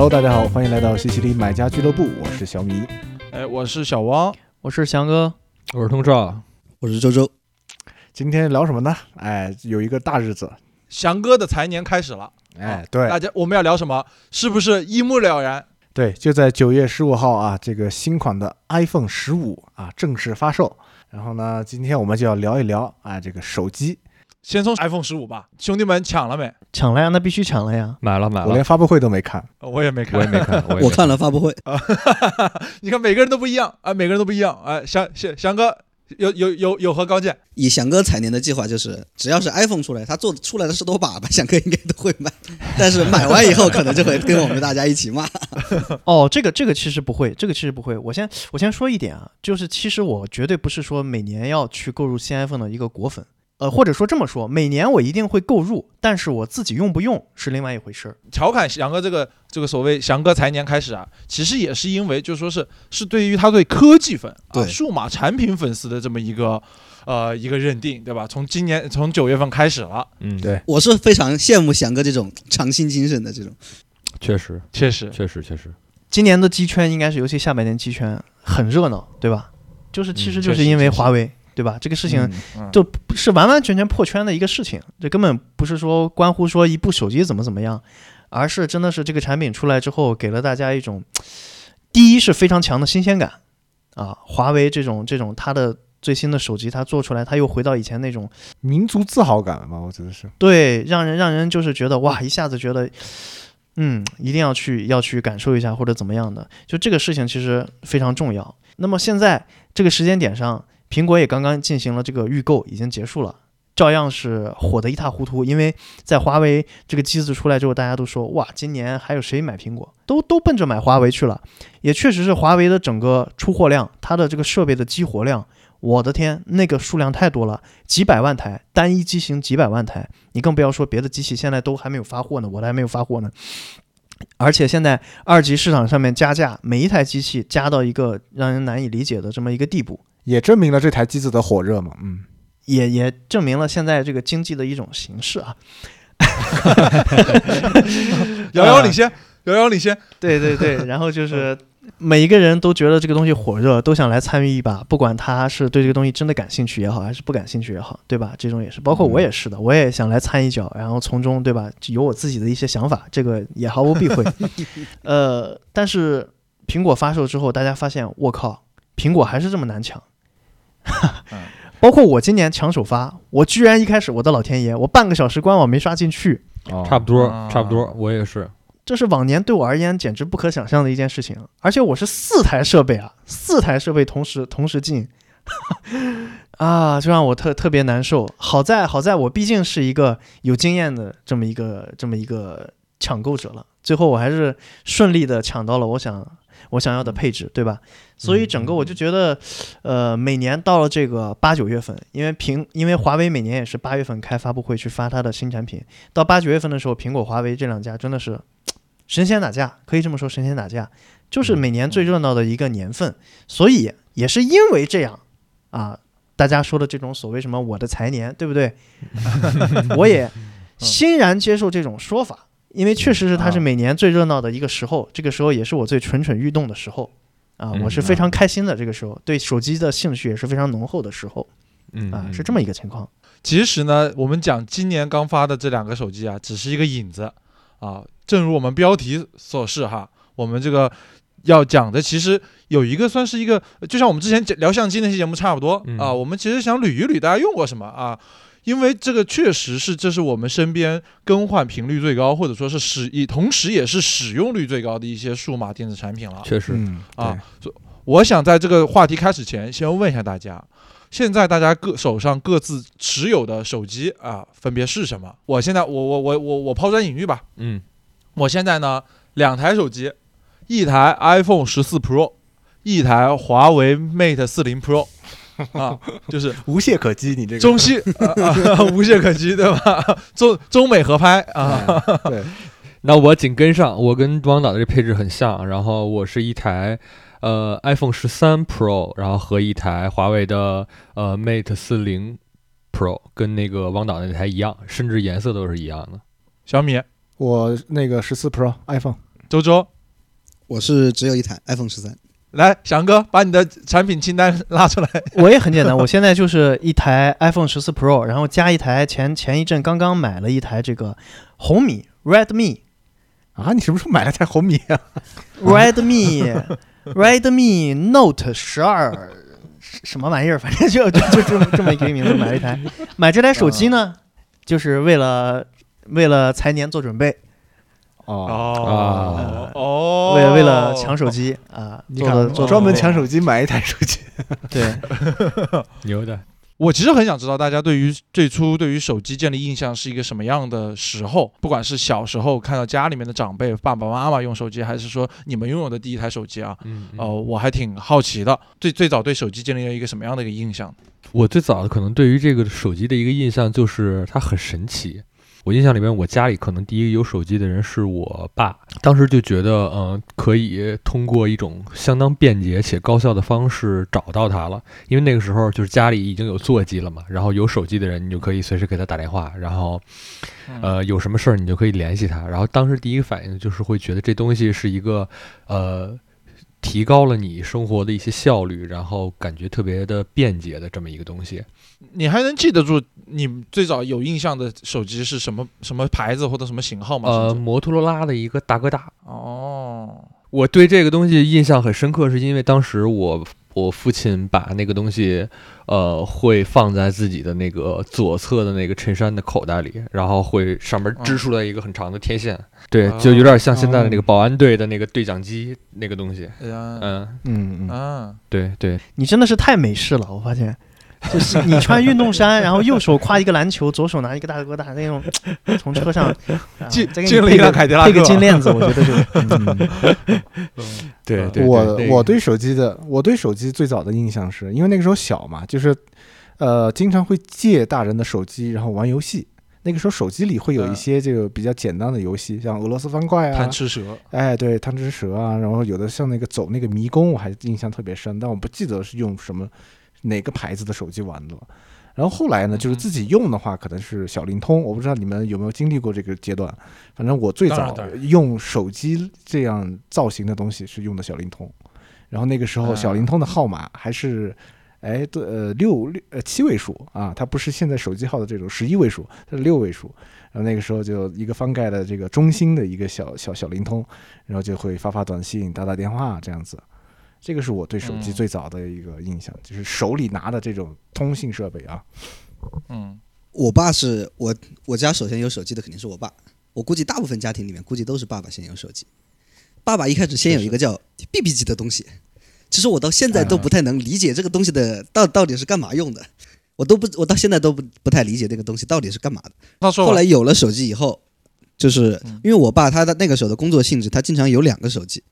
Hello，大家好，欢迎来到西西里买家俱乐部，我是小米。哎，我是小汪，我是翔哥，我是通少，我是周周。今天聊什么呢？哎，有一个大日子，翔哥的财年开始了。哎，对，大家我们要聊什么？是不是一目了然？对，就在九月十五号啊，这个新款的 iPhone 十五啊正式发售。然后呢，今天我们就要聊一聊啊这个手机。先从 iPhone 十五吧，兄弟们抢了没？抢了呀，那必须抢了呀！买了买了，我连发布会都没看，我也没看，我也没看，我我看了发布会。你看每个人都不一样啊，每个人都不一样啊。翔翔翔哥有有有有何高见？以翔哥采年的计划就是，只要是 iPhone 出来，他做出来的十多把吧，翔哥应该都会买。但是买完以后，可能就会跟我们大家一起骂。哦，这个这个其实不会，这个其实不会。我先我先说一点啊，就是其实我绝对不是说每年要去购入新 iPhone 的一个果粉。呃，或者说这么说，每年我一定会购入，但是我自己用不用是另外一回事儿。调侃翔哥这个这个所谓翔哥财年开始啊，其实也是因为就说是是对于他对科技粉啊、数码产品粉丝的这么一个呃一个认定，对吧？从今年从九月份开始了，嗯，对，我是非常羡慕翔哥这种长新精神的这种。确实，确实，确实，确实，今年的机圈应该是尤其下半年机圈很热闹，对吧？就是其实就是因为华为。对吧？这个事情就不是完完全全破圈的一个事情，这根本不是说关乎说一部手机怎么怎么样，而是真的是这个产品出来之后，给了大家一种第一是非常强的新鲜感啊。华为这种这种它的最新的手机，它做出来，它又回到以前那种民族自豪感了嘛？我觉得是对，让人让人就是觉得哇，一下子觉得嗯，一定要去要去感受一下或者怎么样的，就这个事情其实非常重要。那么现在这个时间点上。苹果也刚刚进行了这个预购，已经结束了，照样是火得一塌糊涂。因为在华为这个机子出来之后，大家都说哇，今年还有谁买苹果？都都奔着买华为去了。也确实是华为的整个出货量，它的这个设备的激活量，我的天，那个数量太多了，几百万台，单一机型几百万台。你更不要说别的机器，现在都还没有发货呢，我的还没有发货呢。而且现在二级市场上面加价，每一台机器加到一个让人难以理解的这么一个地步。也证明了这台机子的火热嘛，嗯，也也证明了现在这个经济的一种形式啊，遥遥领先，遥遥领先，对对对，然后就是每一个人都觉得这个东西火热，都想来参与一把，不管他是对这个东西真的感兴趣也好，还是不感兴趣也好，对吧？这种也是，包括我也是的，我也想来参一脚，然后从中对吧，有我自己的一些想法，这个也毫无避讳。呃，但是苹果发售之后，大家发现，我靠，苹果还是这么难抢。包括我今年抢首发，我居然一开始我的老天爷，我半个小时官网没刷进去，差不多差不多，我也是，这是往年对我而言简直不可想象的一件事情，而且我是四台设备啊，四台设备同时同时进，啊，就让我特特别难受。好在好在我毕竟是一个有经验的这么一个这么一个抢购者了，最后我还是顺利的抢到了我想。我想要的配置，对吧？所以整个我就觉得，呃，每年到了这个八九月份，因为苹，因为华为每年也是八月份开发布会去发它的新产品，到八九月份的时候，苹果、华为这两家真的是神仙打架，可以这么说，神仙打架，就是每年最热闹的一个年份。所以也是因为这样啊，大家说的这种所谓什么我的财年，对不对？我也欣然接受这种说法。因为确实是它是每年最热闹的一个时候，这个时候也是我最蠢蠢欲动的时候，啊，我是非常开心的。这个时候对手机的兴趣也是非常浓厚的时候，嗯啊，是这么一个情况。其实呢，我们讲今年刚发的这两个手机啊，只是一个引子啊。正如我们标题所示哈，我们这个要讲的其实有一个算是一个，就像我们之前聊相机那期节目差不多啊。我们其实想捋一捋大家用过什么啊。因为这个确实是，这是我们身边更换频率最高，或者说是使以同时也是使用率最高的一些数码电子产品了。确实，啊，我想在这个话题开始前，先问一下大家，现在大家各手上各自持有的手机啊，分别是什么？我现在，我我我我我抛砖引玉吧。嗯，我现在呢，两台手机，一台 iPhone 十四 Pro，一台华为 Mate 四零 Pro。啊，就是无懈可击，你这个中西 无懈可击，对吧？中中美合拍啊，对。那我紧跟上，我跟汪导的这配置很像，然后我是一台呃 iPhone 十三 Pro，然后和一台华为的呃 Mate 四零 Pro，跟那个汪导那台一样，甚至颜色都是一样的。小米，我那个十四 Pro iPhone，周周，我是只有一台 iPhone 十三，来，翔哥把你的产品清单拉出来。我也很简单，我现在就是一台 iPhone 十四 Pro，然后加一台前前一阵刚刚买了一台这个红米 Redmi 啊，你什么时候买了台红米啊？Redmi Redmi Note 十二什么玩意儿，反正就就就这么这么一个名字买了一台。买这台手机呢，就是为了为了财年做准备，哦，哦哦，为了为了抢手机啊，你看做专门抢手机买一台手机。对。牛的。我其实很想知道大家对于最初对于手机建立印象是一个什么样的时候，不管是小时候看到家里面的长辈爸爸妈妈用手机，还是说你们拥有的第一台手机啊，嗯，呃，我还挺好奇的，最最早对手机建立了一个什么样的一个印象？我最早的可能对于这个手机的一个印象就是它很神奇。我印象里面，我家里可能第一个有手机的人是我爸，当时就觉得，嗯、可以通过一种相当便捷且高效的方式找到他了。因为那个时候就是家里已经有座机了嘛，然后有手机的人，你就可以随时给他打电话，然后，呃，有什么事儿你就可以联系他。然后当时第一个反应就是会觉得这东西是一个，呃。提高了你生活的一些效率，然后感觉特别的便捷的这么一个东西。你还能记得住你最早有印象的手机是什么什么牌子或者什么型号吗？呃，摩托罗拉的一个大哥大。哦，我对这个东西印象很深刻，是因为当时我我父亲把那个东西，呃，会放在自己的那个左侧的那个衬衫的口袋里，然后会上面织出来一个很长的天线，对，就有点像现在的那个保安队的那个对讲机那个东西。哎呀，嗯，嗯嗯，啊，对对，你真的是太美式了，我发现，就是你穿运动衫，然后右手挎一个篮球，左手拿一个大哥大那种，从车上 啊进再给你进了一配个辆凯迪拉克。配个金链子，我觉得就 嗯。对对，我我对手机的我对手机最早的印象是因为那个时候小嘛，就是呃经常会借大人的手机然后玩游戏。那个时候手机里会有一嗯些这个比较简单的游戏，像俄罗斯方块啊贪，吃蛇，哎对，贪吃蛇啊，然后有的像那个走那个迷宫，我还印象特别深，但我不记得是用什么哪个牌子的手机玩的了。然后后来呢，就是嗯自己用的话，可能是小灵通，我不知道你们有没有经历过这个阶段。反正我最早用手机这样造型的东西是用的小灵通，然后那个时候小灵通的号码还是。哎，对，呃，六六呃七位数啊，它不是现在手机号的这种十一位数，它是六位数。然后那个时候就一个翻盖的这个中兴的一个小小小灵通，然后就会发发短信、打打电话这样子。这个是我对手机嗯最早的一个印象，就是手里拿的这种通信设备啊。嗯，我爸是我我家首先有手机的肯定是我爸，我估计大部分家庭里面估计都是爸爸先有手机。爸爸一开始先有一个叫 BB 机的东西，其实我到现在都不太能理解这个东西的到到底是干嘛用的，我都不我到现在都不不太理解这个东西到底是干嘛的。后来有了手机以后，就是嗯因为我爸他的那个时候的工作性质，他经常有两个手机。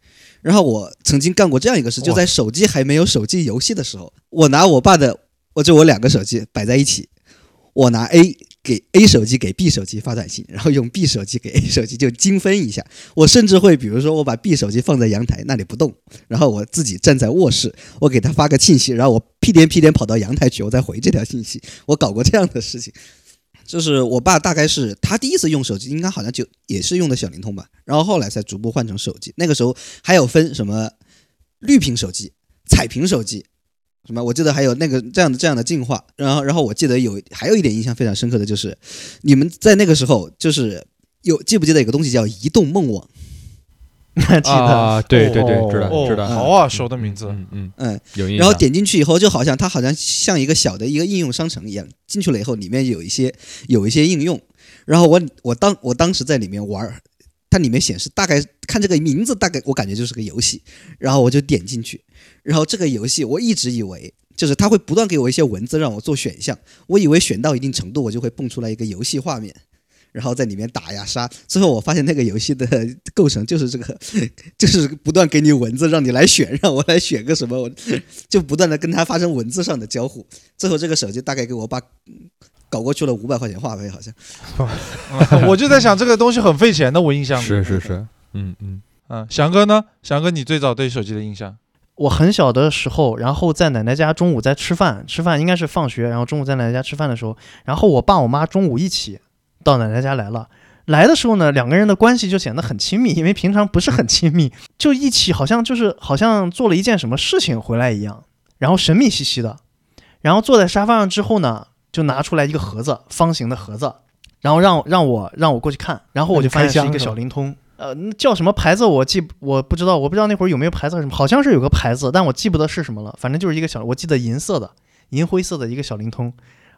然后我曾经干过这样一个事，就在手机还没有手机游戏的时候，我拿我爸的，我就我两个手机摆在一起，我拿 A 给 A 手机给 B 手机发短信，然后用 B 手机给 A 手机就精分一下。我甚至会比如说我把 B 手机放在阳台那里不动，然后我自己站在卧室，我给他发个信息，然后我屁颠屁颠跑到阳台去，我再回这条信息。我搞过这样的事情。就是我爸大概是他第一次用手机，应该好像就也是用的小灵通吧，然后后来才逐步换成手机。那个时候还有分什么绿屏手机、彩屏手机，什么我记得还有那个这样的这样的进化。然后然后我记得有还有一点印象非常深刻的就是，你们在那个时候就是有记不记得有个东西叫移动梦网？记得啊，对对对，知道哦，知道。好耳熟的名字，嗯嗯，嗯，有印象。然后点进去以后，就好像它好像像一个小的一个应用商城一样，进去了以后，里面有一些有一些应用，然后我我当我当时在里面玩儿，它里面显示大概看这个名字，大概我感觉就是个游戏，然后我就点进去，然后这个游戏我一直以为就是它会不断给我一些文字让我做选项，我以为选到一定程度我就会蹦出来一个游戏画面。然后在里面打呀杀，最后我发现那个游戏的构成就是这个，就是不断给你文字让你来选，让我来选个什么，我就不断的跟他发生文字上的交互。最后这个手机大概给我把搞过去了五百块钱话费，好像。我就在想这个东西很费钱的，我印象里是是是，嗯嗯，嗯，翔哥呢？翔哥，你最早对手机的印象？我很小的时候，然后在奶奶家中午在吃饭，吃饭应该是放学，然后中午在奶奶家吃饭的时候，然后我爸我妈中午一起到奶奶家来了，来的时候呢，两个人的关系就显得很亲密，因为平常不是很亲密，就一起好像就是好像做了一件什么事情回来一样，然后神秘兮兮的，然后坐在沙发上之后呢，就拿出来一个盒子，方形的盒子，然后让让我让我过去看，然后我就发现是一个小灵通。呃，那叫什么牌子我记我不知道，我不知道那会儿有没有牌子什么，好像是有个牌子，但我记不得是什么了。反正就是一个小，我记得银色的、银灰色的一个小灵通，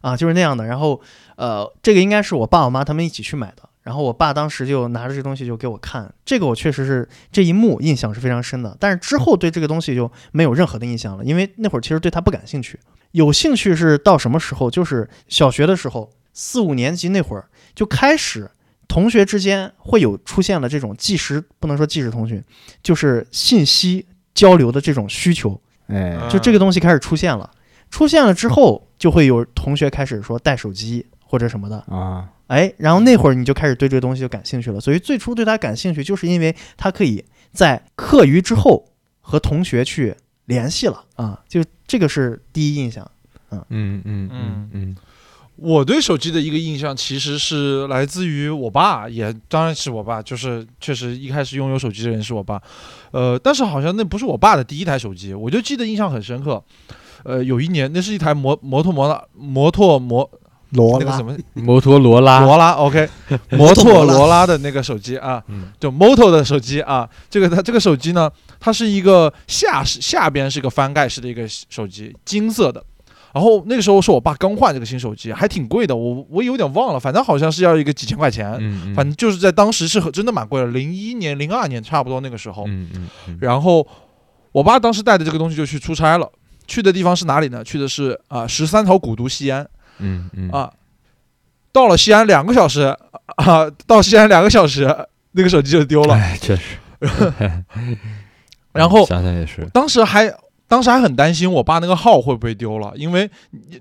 啊，就是那样的。然后，呃，这个应该是我爸我妈他们一起去买的。然后我爸当时就拿着这东西就给我看，这个我确实是这一幕印象是非常深的。但是之后对这个东西就没有任何的印象了，因为那会儿其实对它不感兴趣。有兴趣是到什么时候？就是小学的时候，四五年级那会儿就开始。同学之间会有出现了这种即时不能说即时通讯，就是信息交流的这种需求，哎，就这个东西开始出现了。出现了之后，就会有同学开始说带手机或者什么的啊，哎，然后那会儿你就开始对这个东西就感兴趣了。所以最初对它感兴趣，就是因为它可以在课余之后和同学去联系了啊，就这个是第一印象。嗯嗯嗯嗯。我对手机的一个印象其实是来自于我爸，也当然是我爸，就是确实一开始拥有手机的人是我爸，呃，但是好像那不是我爸的第一台手机，我就记得印象很深刻，呃，有一年那是一台摩摩托摩拉摩托摩罗那个什么？摩托罗拉。罗拉 OK 摩托罗拉的那个手机啊，就 Moto 的手机啊，这个它这个手机呢，它是一个下是下边是个翻盖式的一个手机，金色的。然后那个时候是我爸刚换这个新手机，还挺贵的，我我有点忘了，反正好像是要一个几千块钱，反正就是在当时是真的蛮贵的，零一年、零二年差不多那个时候。然后我爸当时带的这个东西就去出差了，去的地方是哪里呢？去的是啊十三朝古都西安。嗯嗯啊，到了西安两个小时啊，到西安两个小时，那个手机就丢了。哎，确实。然后想想也是，当时还。当时还很担心我爸那个号会不会丢了，因为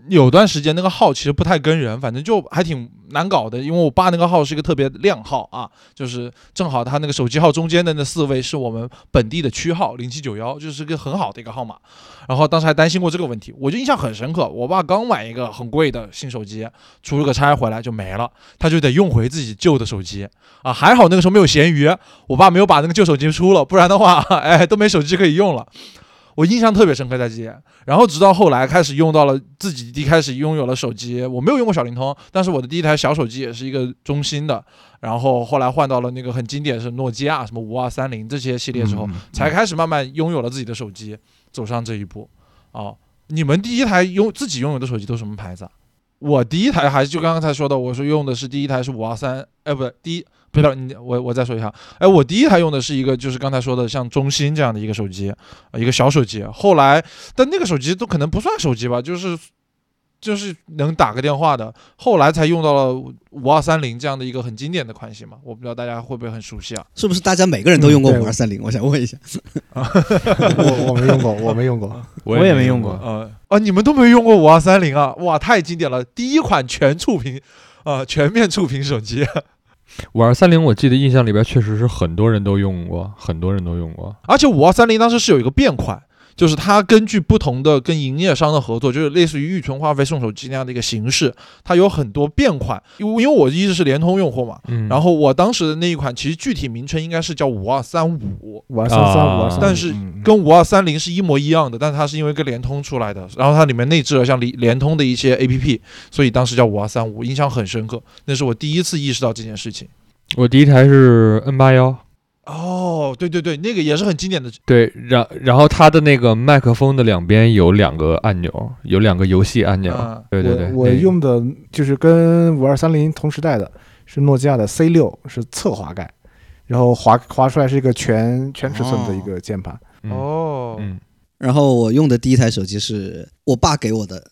有段时间那个号其实不太跟人，反正就还挺难搞的。因为我爸那个号是一个特别靓号啊，就是正好他那个手机号中间的那四位是我们本地的区号零七九幺，就是个很好的一个号码。然后当时还担心过这个问题，我就印象很深刻。我爸刚买一个很贵的新手机，出了个差回来就没了，他就得用回自己旧的手机啊。还好那个时候没有闲鱼，我爸没有把那个旧手机出了，不然的话，哎，都没手机可以用了。我印象特别深刻在这点，然后直到后来开始用到了自己一开始拥有了手机，我没有用过小灵通，但是我的第一台小手机也是一个中兴的，然后后来换到了那个很经典是诺基亚什么五二三零这些系列之后，才开始慢慢拥有了自己的手机，走上这一步。哦，你们第一台拥自己拥有的手机都什么牌子啊？我第一台还是就刚刚才说的，我说用的是第一台是五二三，哎，不对，第一。别了，你我我再说一下，哎，我第一台用的是一个，就是刚才说的像中兴这样的一个手机，一个小手机。后来，但那个手机都可能不算手机吧，就是就是能打个电话的。后来才用到了五二三零这样的一个很经典的款型嘛，我不知道大家会不会很熟悉啊？是不是大家每个人都用过五二三零？我想问一下。我我没用过，我没用过，我也没用过。呃啊，你们都没用过五二三零啊？哇，太经典了！第一款全触屏，啊，全面触屏手机。五二三零，我记得印象里边确实是很多人都用过，很多人都用过。而且五二三零当时是有一个变款，就是它根据不同的跟营业商的合作，就是类似于预存话费送手机那样的一个形式，它有很多变款。因为因为我一直是联通用户嘛，然后我当时的那一款其实具体名称应该是叫五二三五，五二三三五二三，但是跟五二三零是一模一样的，但是它是因为跟联通出来的，然后它里面内置了像联联通的一些 A P P，所以当时叫五二三五，印象很深刻。那是我第一次意识到这件事情。我第一台是 N 八幺，哦，对对对，那个也是很经典的。对，然然后它的那个麦克风的两边有两个按钮，有两个游戏按钮。对对对，我用的就是跟五二三零同时代的，是诺基亚的 C 六，是侧滑盖，然后滑滑出来是一个全全尺寸的一个键盘。哦，嗯，然后我用的第一台手机是我爸给我的。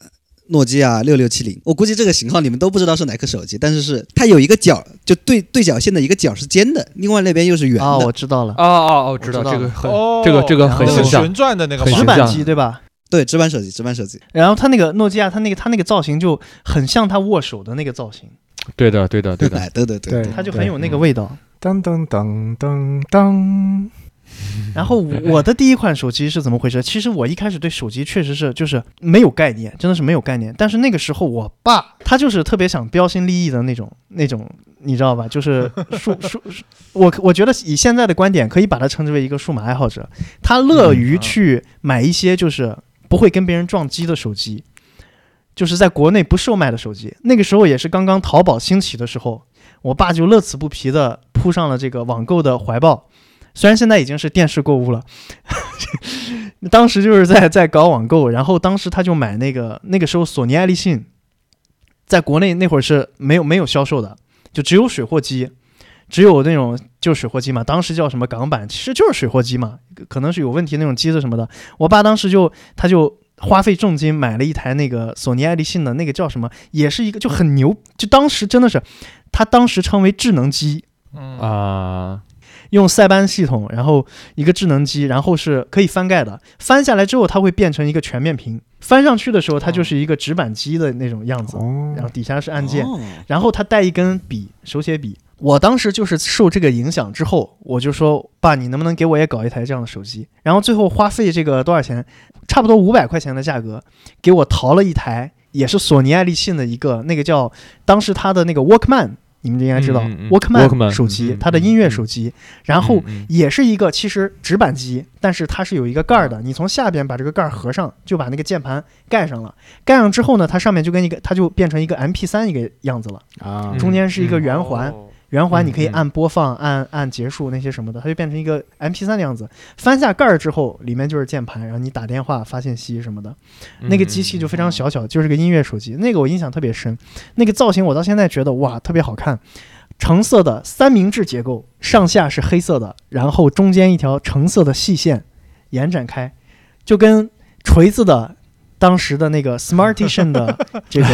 诺基亚六六七零，我估计这个型号你们都不知道是哪颗手机，但是是它有一个角，就对对角线的一个角是尖的，另外那边又是圆的。啊，我知道了。哦哦哦，知道这个很这个这个很形象，旋转的那个很直板机对吧？对，直板手机，直板手机。然后它那个诺基亚，它那个它那个造型就很像它握手的那个造型。对的，对的，对的，对对对，它就很有那个味道。当当当当当。然后我的第一款手机是怎么回事？其实我一开始对手机确实是就是没有概念，真的是没有概念。但是那个时候我爸他就是特别想标新立异的那种那种，你知道吧？就是数 数，我我觉得以现在的观点，可以把它称之为一个数码爱好者。他乐于去买一些就是不会跟别人撞击的手机，就是在国内不售卖的手机。那个时候也是刚刚淘宝兴起的时候，我爸就乐此不疲的扑上了这个网购的怀抱。虽然现在已经是电视购物了，当时就是在在搞网购，然后当时他就买那个那个时候索尼爱立信，在国内那会儿是没有没有销售的，就只有水货机，只有那种就是水货机嘛，当时叫什么港版，其实就是水货机嘛，可能是有问题那种机子什么的。我爸当时就他就花费重金买了一台那个索尼爱立信的那个叫什么，也是一个就很牛，就当时真的是，他当时称为智能机，嗯。啊，用塞班系统，然后一个智能机，然后是可以翻盖的。翻下来之后，它会变成一个全面屏。翻上去的时候，它就是一个直板机的那种样子，哦然后底下是按键，哦然后它带一根笔，手写笔。我当时就是受这个影响之后，我就说爸，你能不能给我也搞一台这样的手机？然后最后花费这个多少钱？差不多五百块钱的价格，给我淘了一台，也是索尼爱立信的一个那个叫当时它的那个 Walkman，你们应该知道、嗯嗯嗯。Walkman, 手机，它的音乐手机，然后也是一个其实直板机，但是它是有一个盖儿的，你从下边把这个盖儿合上，就把那个键盘盖上了。盖上之后呢，它上面就跟一个，它就变成一个 MP 3一个样子了，啊。嗯中间是一个圆环，哦圆环你可以按播放、按按结束那些什么的，它就变成一个 MP 3的样子。翻下盖儿之后，里面就是键盘，然后你打电话、发信息什么的。那个机器就非常小巧，就是个音乐手机。那个我印象特别深，那个造型我到现在觉得哇特别好看，橙色的三明治结构，上下是黑色的，然后中间一条橙色的细线延展开，就跟锤子的。当时的那个 Smartisan 的这个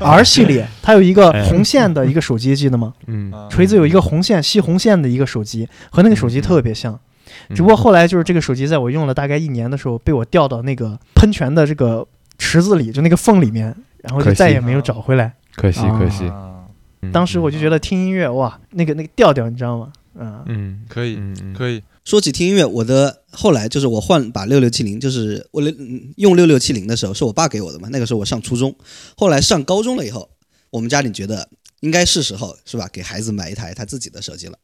R 系列，它有一个红线的一个手机，记得吗？嗯，啊锤子有一个红线吸红线的一个手机，和那个手机特别像。只不过后来就是这个手机，在我用了大概一年的时候，被我掉到那个喷泉的这个池子里，就那个缝里面，然后就再也没有找回来。可惜可惜，当时我就觉得听音乐，哇，那个那个调调，你知道吗？啊，嗯。可以嗯嗯。可以，说起听音乐，我的后来就是我换把六六七零，就是我嗯用六六七零的时候是我爸给我的嘛，那个时候我上初中，后来上高中了以后，我们家里觉得应该是时候是吧，给孩子买一台他自己的手机了，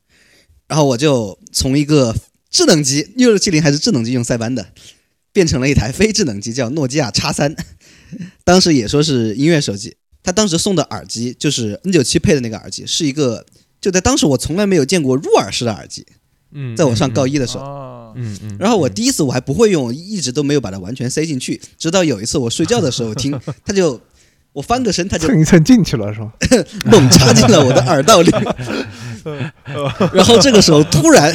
然后我就从一个智能机六六七零还是智能机用塞班的，变成了一台非智能机，叫诺基亚叉三，当时也说是音乐手机，他当时送的耳机就是 N 九七配的那个耳机，是一个就在当时我从来没有见过入耳式的耳机，嗯，在我上高一，的时候。啊，嗯嗯，然后我第一次我还不会用，一直都没有把它完全塞进去，直到有一次我睡觉的时候听，它就我翻个身，他就蹭一蹭进去了是吧？猛插进了我的耳道里。然后这个时候突然，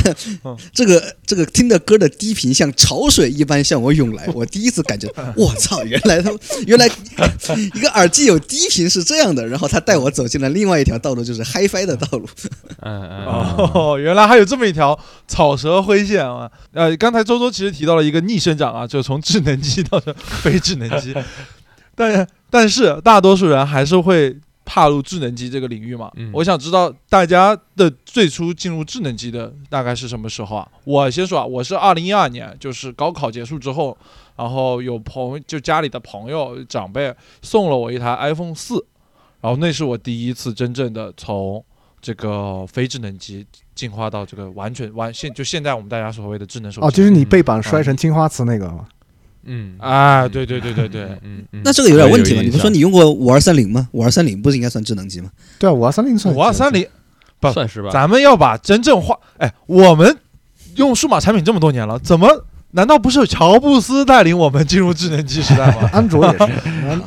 这个这个听的歌的低频像潮水一般向我涌来，我第一次感觉，我操，原来他原来一个耳机有低频是这样的。然后他带我走进了另外一条道路，就是 HiFi 的道路。嗯嗯哦，原来还有这么一条草蛇灰线啊！呃，刚才周周其实提到了一个逆生长啊，就是从智能机到这非智能机，但但是大多数人还是会踏入智能机这个领域嘛。嗯我想知道大家的最初进入智能机的大概是什么时候啊？我先说啊，我是二零一二年，就是高考结束之后，然后有朋就家里的朋友长辈送了我一台 iPhone 四，然后那是我第一次真正的从这个非智能机进化到这个完全完现就现在我们大家所谓的智能手机。哦，就是你背板摔成青花瓷那个吗？嗯，啊，对对对对对，嗯嗯，那这个有点问题了。了。你不说你用过五二三零吗？五二三零不是应该算智能机吗？对啊，五二三零算五二三零，不算是吧？咱们要把真正化，哎，我们用数码产品这么多年了，怎么难道不是乔布斯带领我们进入智能机时代吗？安卓也是，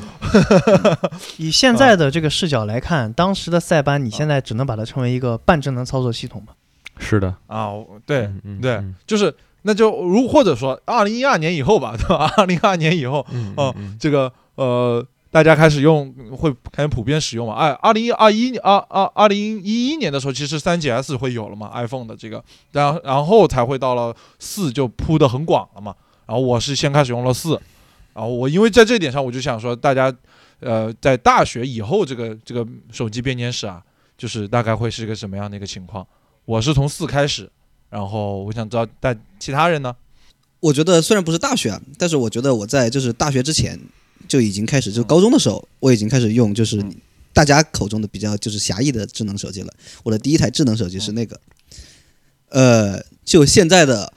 以现在的这个视角来看，当时的塞班，你现在只能把它称为一个半智能操作系统吧？是的，啊，对对嗯，就是那就如或者说二零一二年以后吧，对吧？二零二年以后，嗯这个呃，大家开始用，会开始普遍使用嘛。哎，二零二一二二二零一一年的时候，其实三 GS 会有了嘛，iPhone 的这个，然然后才会到了四就铺的很广了嘛。然后我是先开始用了四，然后我因为在这点上，我就想说，大家呃在大学以后这个这个手机编年史啊，就是大概会是一个什么样的一个情况？我是从四开始然后我想知道，但其他人呢？我觉得虽然不是大学啊，但是我觉得我在就是大学之前就已经开始，就高中的时候我已经开始用就是大家口中的比较就是狭义的智能手机了。我的第一台智能手机是那个，呃，就现在的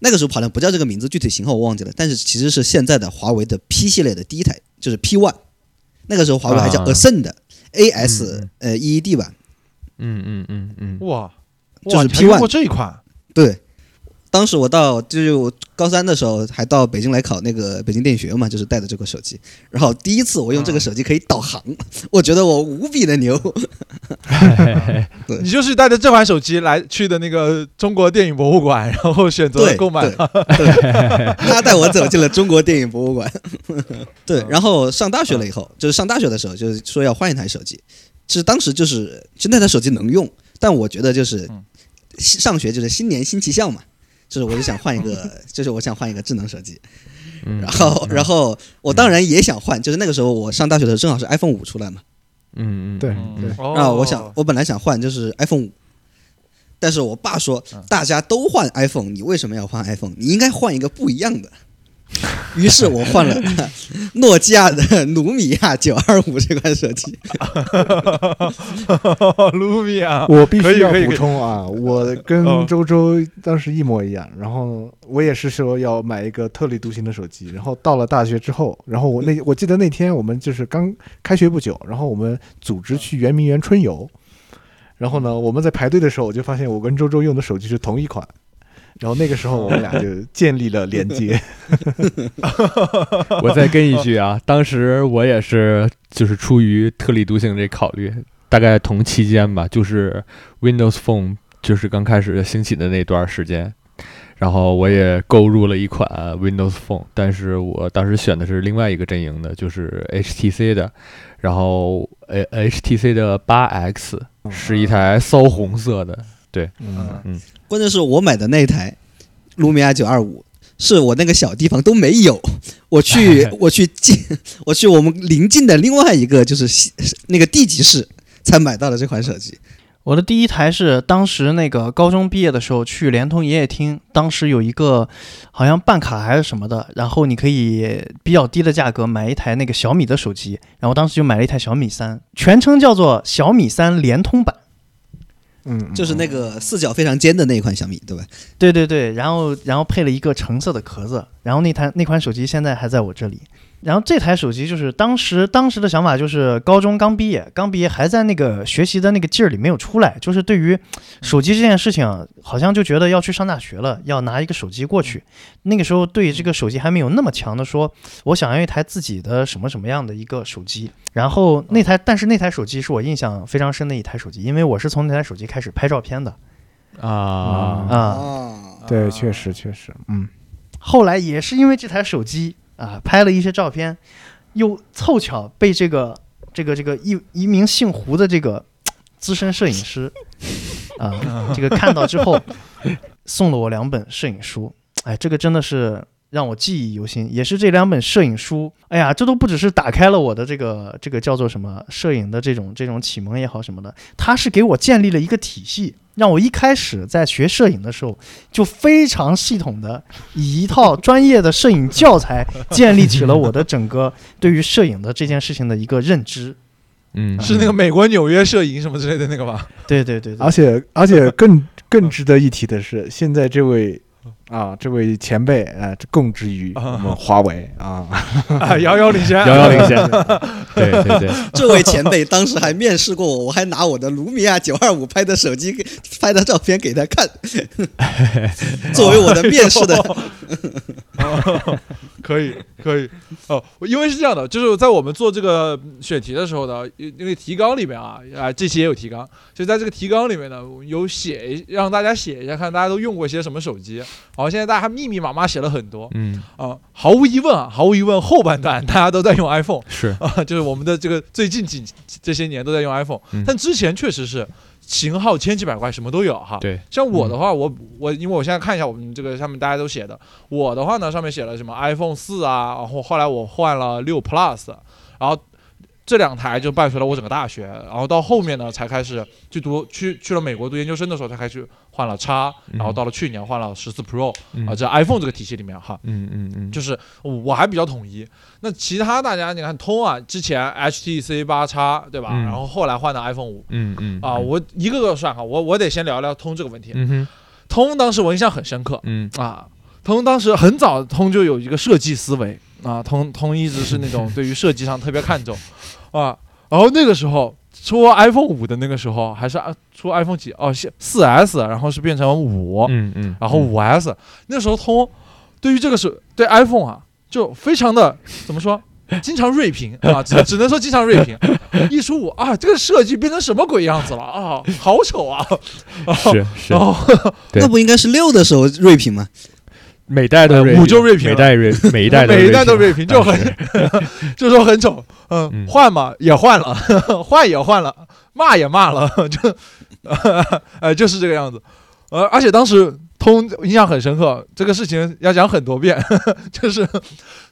那个时候好像不叫这个名字，具体型号我忘记了，但是其实是现在的华为的 P 系列的第一台，就是 P One。那个时候华为还叫啊 Ascend A S 嗯呃 E E D 吧，嗯嗯嗯嗯，哇，就是哇你还 P1 用过这一款？对，当时我到就是我高三的时候，还到北京来考那个北京电影学院嘛，就是带着这个手机。然后第一次我用这个手机可以导航，我觉得我无比的牛。对你就是带着这款手机来去的那个中国电影博物馆，然后选择对购买对对，他带我走进了中国电影博物馆。对，然后上大学了以后，就是上大学的时候，就是说要换一台手机。其实当时就是，就那台手机能用，但我觉得就是嗯上学就是新年新气象嘛，就是我就想换一个，就是我想换一个智能手机。嗯。然后，然后我当然也想换，就是那个时候我上大学的时候正好是 iPhone 五出来嘛，嗯嗯，对嗯。对。哦。然后我想我本来想换就是 iPhone 五，但是我爸说嗯。大家都换 iPhone，你为什么要换 iPhone？你应该换一个不一样的。于是我换了 诺基亚的努米亚九二五这款手机。努米亚，我必须要补充啊，我跟哦周周当时一模一样，然后我也是说要买一个特立独行的手机，然后到了大学之后，然后我那我记得那天我们就是刚开学不久，然后我们组织去圆明园春游，然后呢我们在排队的时候，我就发现我跟周周用的手机是同一款。然后那个时候我们俩就建立了连接，我再跟一句啊，当时我也是就是出于特立独行这考虑，大概同期间吧，就是 Windows Phone 就是刚开始兴起的那段时间，然后我也购入了一款 Windows Phone，但是我当时选的是另外一个阵营的，就是 HTC 的，然后呃 HTC 的八 X 是一台骚红色的，嗯嗯，关键是我买的那一台卢米亚九二五，是我那个小地方都没有。我去，我去近，我去我们邻近的另外一个就是那个地级市才买到了这款手机。我的第一台是当时那个高中毕业的时候去联通营业厅，当时有一个好像办卡还是什么的，然后你可以比较低的价格买一台那个小米的手机，然后当时就买了一台小米三，全称叫做小米三联通版。嗯，就是那个四角非常尖的那一款小米，对吧？对对对，然后然后配了一个橙色的壳子，然后那台那款手机现在还在我这里。然后这台手机就是当时当时的想法就是高中刚毕业，刚毕业还在那个学习的那个劲儿里没有出来，就是对于手机这件事情，好像就觉得要去上大学了，要拿一个手机过去。那个时候对这个手机还没有那么强的说，我想要一台自己的什么什么样的一个手机。然后那台，但是那台手机是我印象非常深的一台手机，因为我是从那台手机开始拍照片的。啊。啊。啊，对，确实确实，嗯，后来也是因为这台手机啊，拍了一些照片，又凑巧被这个这个这个一一名姓胡的这个资深摄影师啊，这个看到之后送了我两本摄影书，哎，这个真的是让我记忆犹新，也是这两本摄影书，哎呀，这都不只是打开了我的这个这个叫做什么摄影的这种这种启蒙也好什么的，它是给我建立了一个体系。让我一开始在学摄影的时候，就非常系统的以一套专业的摄影教材建立起了我的整个对于摄影的这件事情的一个认知。嗯，是那个美国纽约摄影什么之类的那个吧？对对对对而，且而且更更值得一提的是，现在这位啊，这位前辈啊，这供职于我们华为啊，啊，遥遥领先，遥遥领先，对对对，这位前辈当时还面试过我，我还拿我的卢米亚九二五拍的手机给拍的照片给他看，作为我的面试的。哦，可以 可以。哦，因为是这样的，就是在我们做这个选题的时候呢，那个提纲里面啊，啊这期也有提纲，就在这个提纲里面呢，有写让大家写一下，看大家都用过些什么手机。好，现在大家密密麻麻写了很多。嗯，啊，毫无疑问啊，毫无疑问，后半段大家都在用 iPhone 是，啊，就是我们的这个最近几这些年都在用 iPhone，、嗯。但之前确实是型号千奇百怪，什么都有哈。对，像我的话，我我因为我现在看一下我们这个上面大家都写的，我的话呢上面写了什么 iPhone 四啊，然后后来我换了六 Plus，然后这两台就伴随了我整个大学，然后到后面呢才开始去读去去了美国读研究生的时候才开始换了叉，嗯。然后到了去年换了十四 Pro 嗯。啊，这 iPhone 这个体系里面哈，嗯嗯嗯，就是我还比较统一。那其他大家你看通啊，之前 HTC 八叉对吧？嗯。然后后来换的 iPhone 五。嗯嗯啊，我一个个算哈，我我得先聊聊通这个问题。嗯哼。通当时我印象很深刻。嗯。啊，通当时很早通就有一个设计思维。啊，通通一直是那种对于设计上特别看重啊，然后那个时候。出 iPhone 五的那个时候，还是啊出 iPhone 几哦，四 S，然后是变成五、嗯嗯，然后五 S，那时候通对于这个是对 iPhone 啊，就非常的怎么说，经常锐评啊，只只能说经常锐评。一出五啊，这个设计变成什么鬼样子了啊，好丑啊！是是 然，后那不应该是六的时候锐评吗？每代都锐呃五就锐评每代锐 每一代每一代都锐锐评，就很 就说很丑，嗯，嗯。换嘛也换了，换也换了，骂也骂了，就呃就是这个样子，呃，而且当时通印象很深刻，这个事情要讲很多遍，就是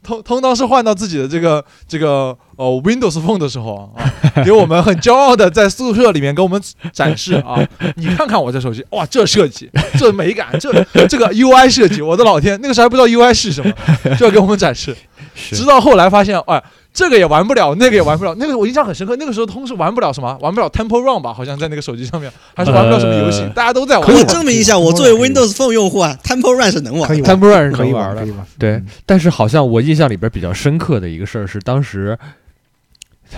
通通当时换到自己的这个这个呃 Windows Phone 的时候啊，给我们很骄傲的在宿舍里面给我们展示啊，你看看我这手机，哇，这设计，这美感，这这个 UI 设计，我的老天，那个时候还不知道 UI 是什么，就要给我们展示。直到后来发现，哎，这个也玩不了，那个也玩不了。那个我印象很深刻，那个时候通是玩不了什么，玩不了 Temple Run 吧？好像在那个手机上面，还是玩不了什么游戏，呃大家都在玩。我可以证明一下，我作为 Windows Phone 用户啊，Temple Run 是能玩的。Temple Run 是可以能玩的。对嗯，但是好像我印象里边比较深刻的一个事儿是，当时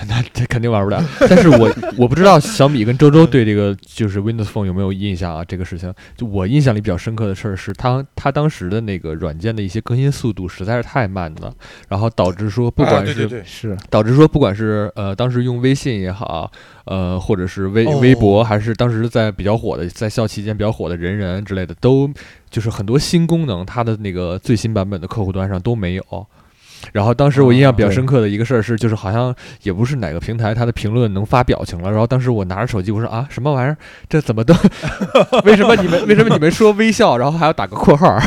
那这肯定玩不了。但是我我不知道小米跟周周对这个就是 Windows Phone 有没有印象啊？这个事情，就我印象里比较深刻的事儿是，他他当时的那个软件的一些更新速度实在是太慢了，然后导致说不啊管是对对对，是导致说，不管是呃当时用微信也好，呃或者是微哦微博，还是当时在比较火的，在校期间比较火的人人之类的，都就是很多新功能，它的那个最新版本的客户端上都没有。然后当时我印象比较深刻的一个事儿是，就是好像也不是哪个平台它的评论能发表情了。然后当时我拿着手机，我说啊什么玩意儿？这怎么都？为什么你们为什么你们说微笑，然后还要打个括号？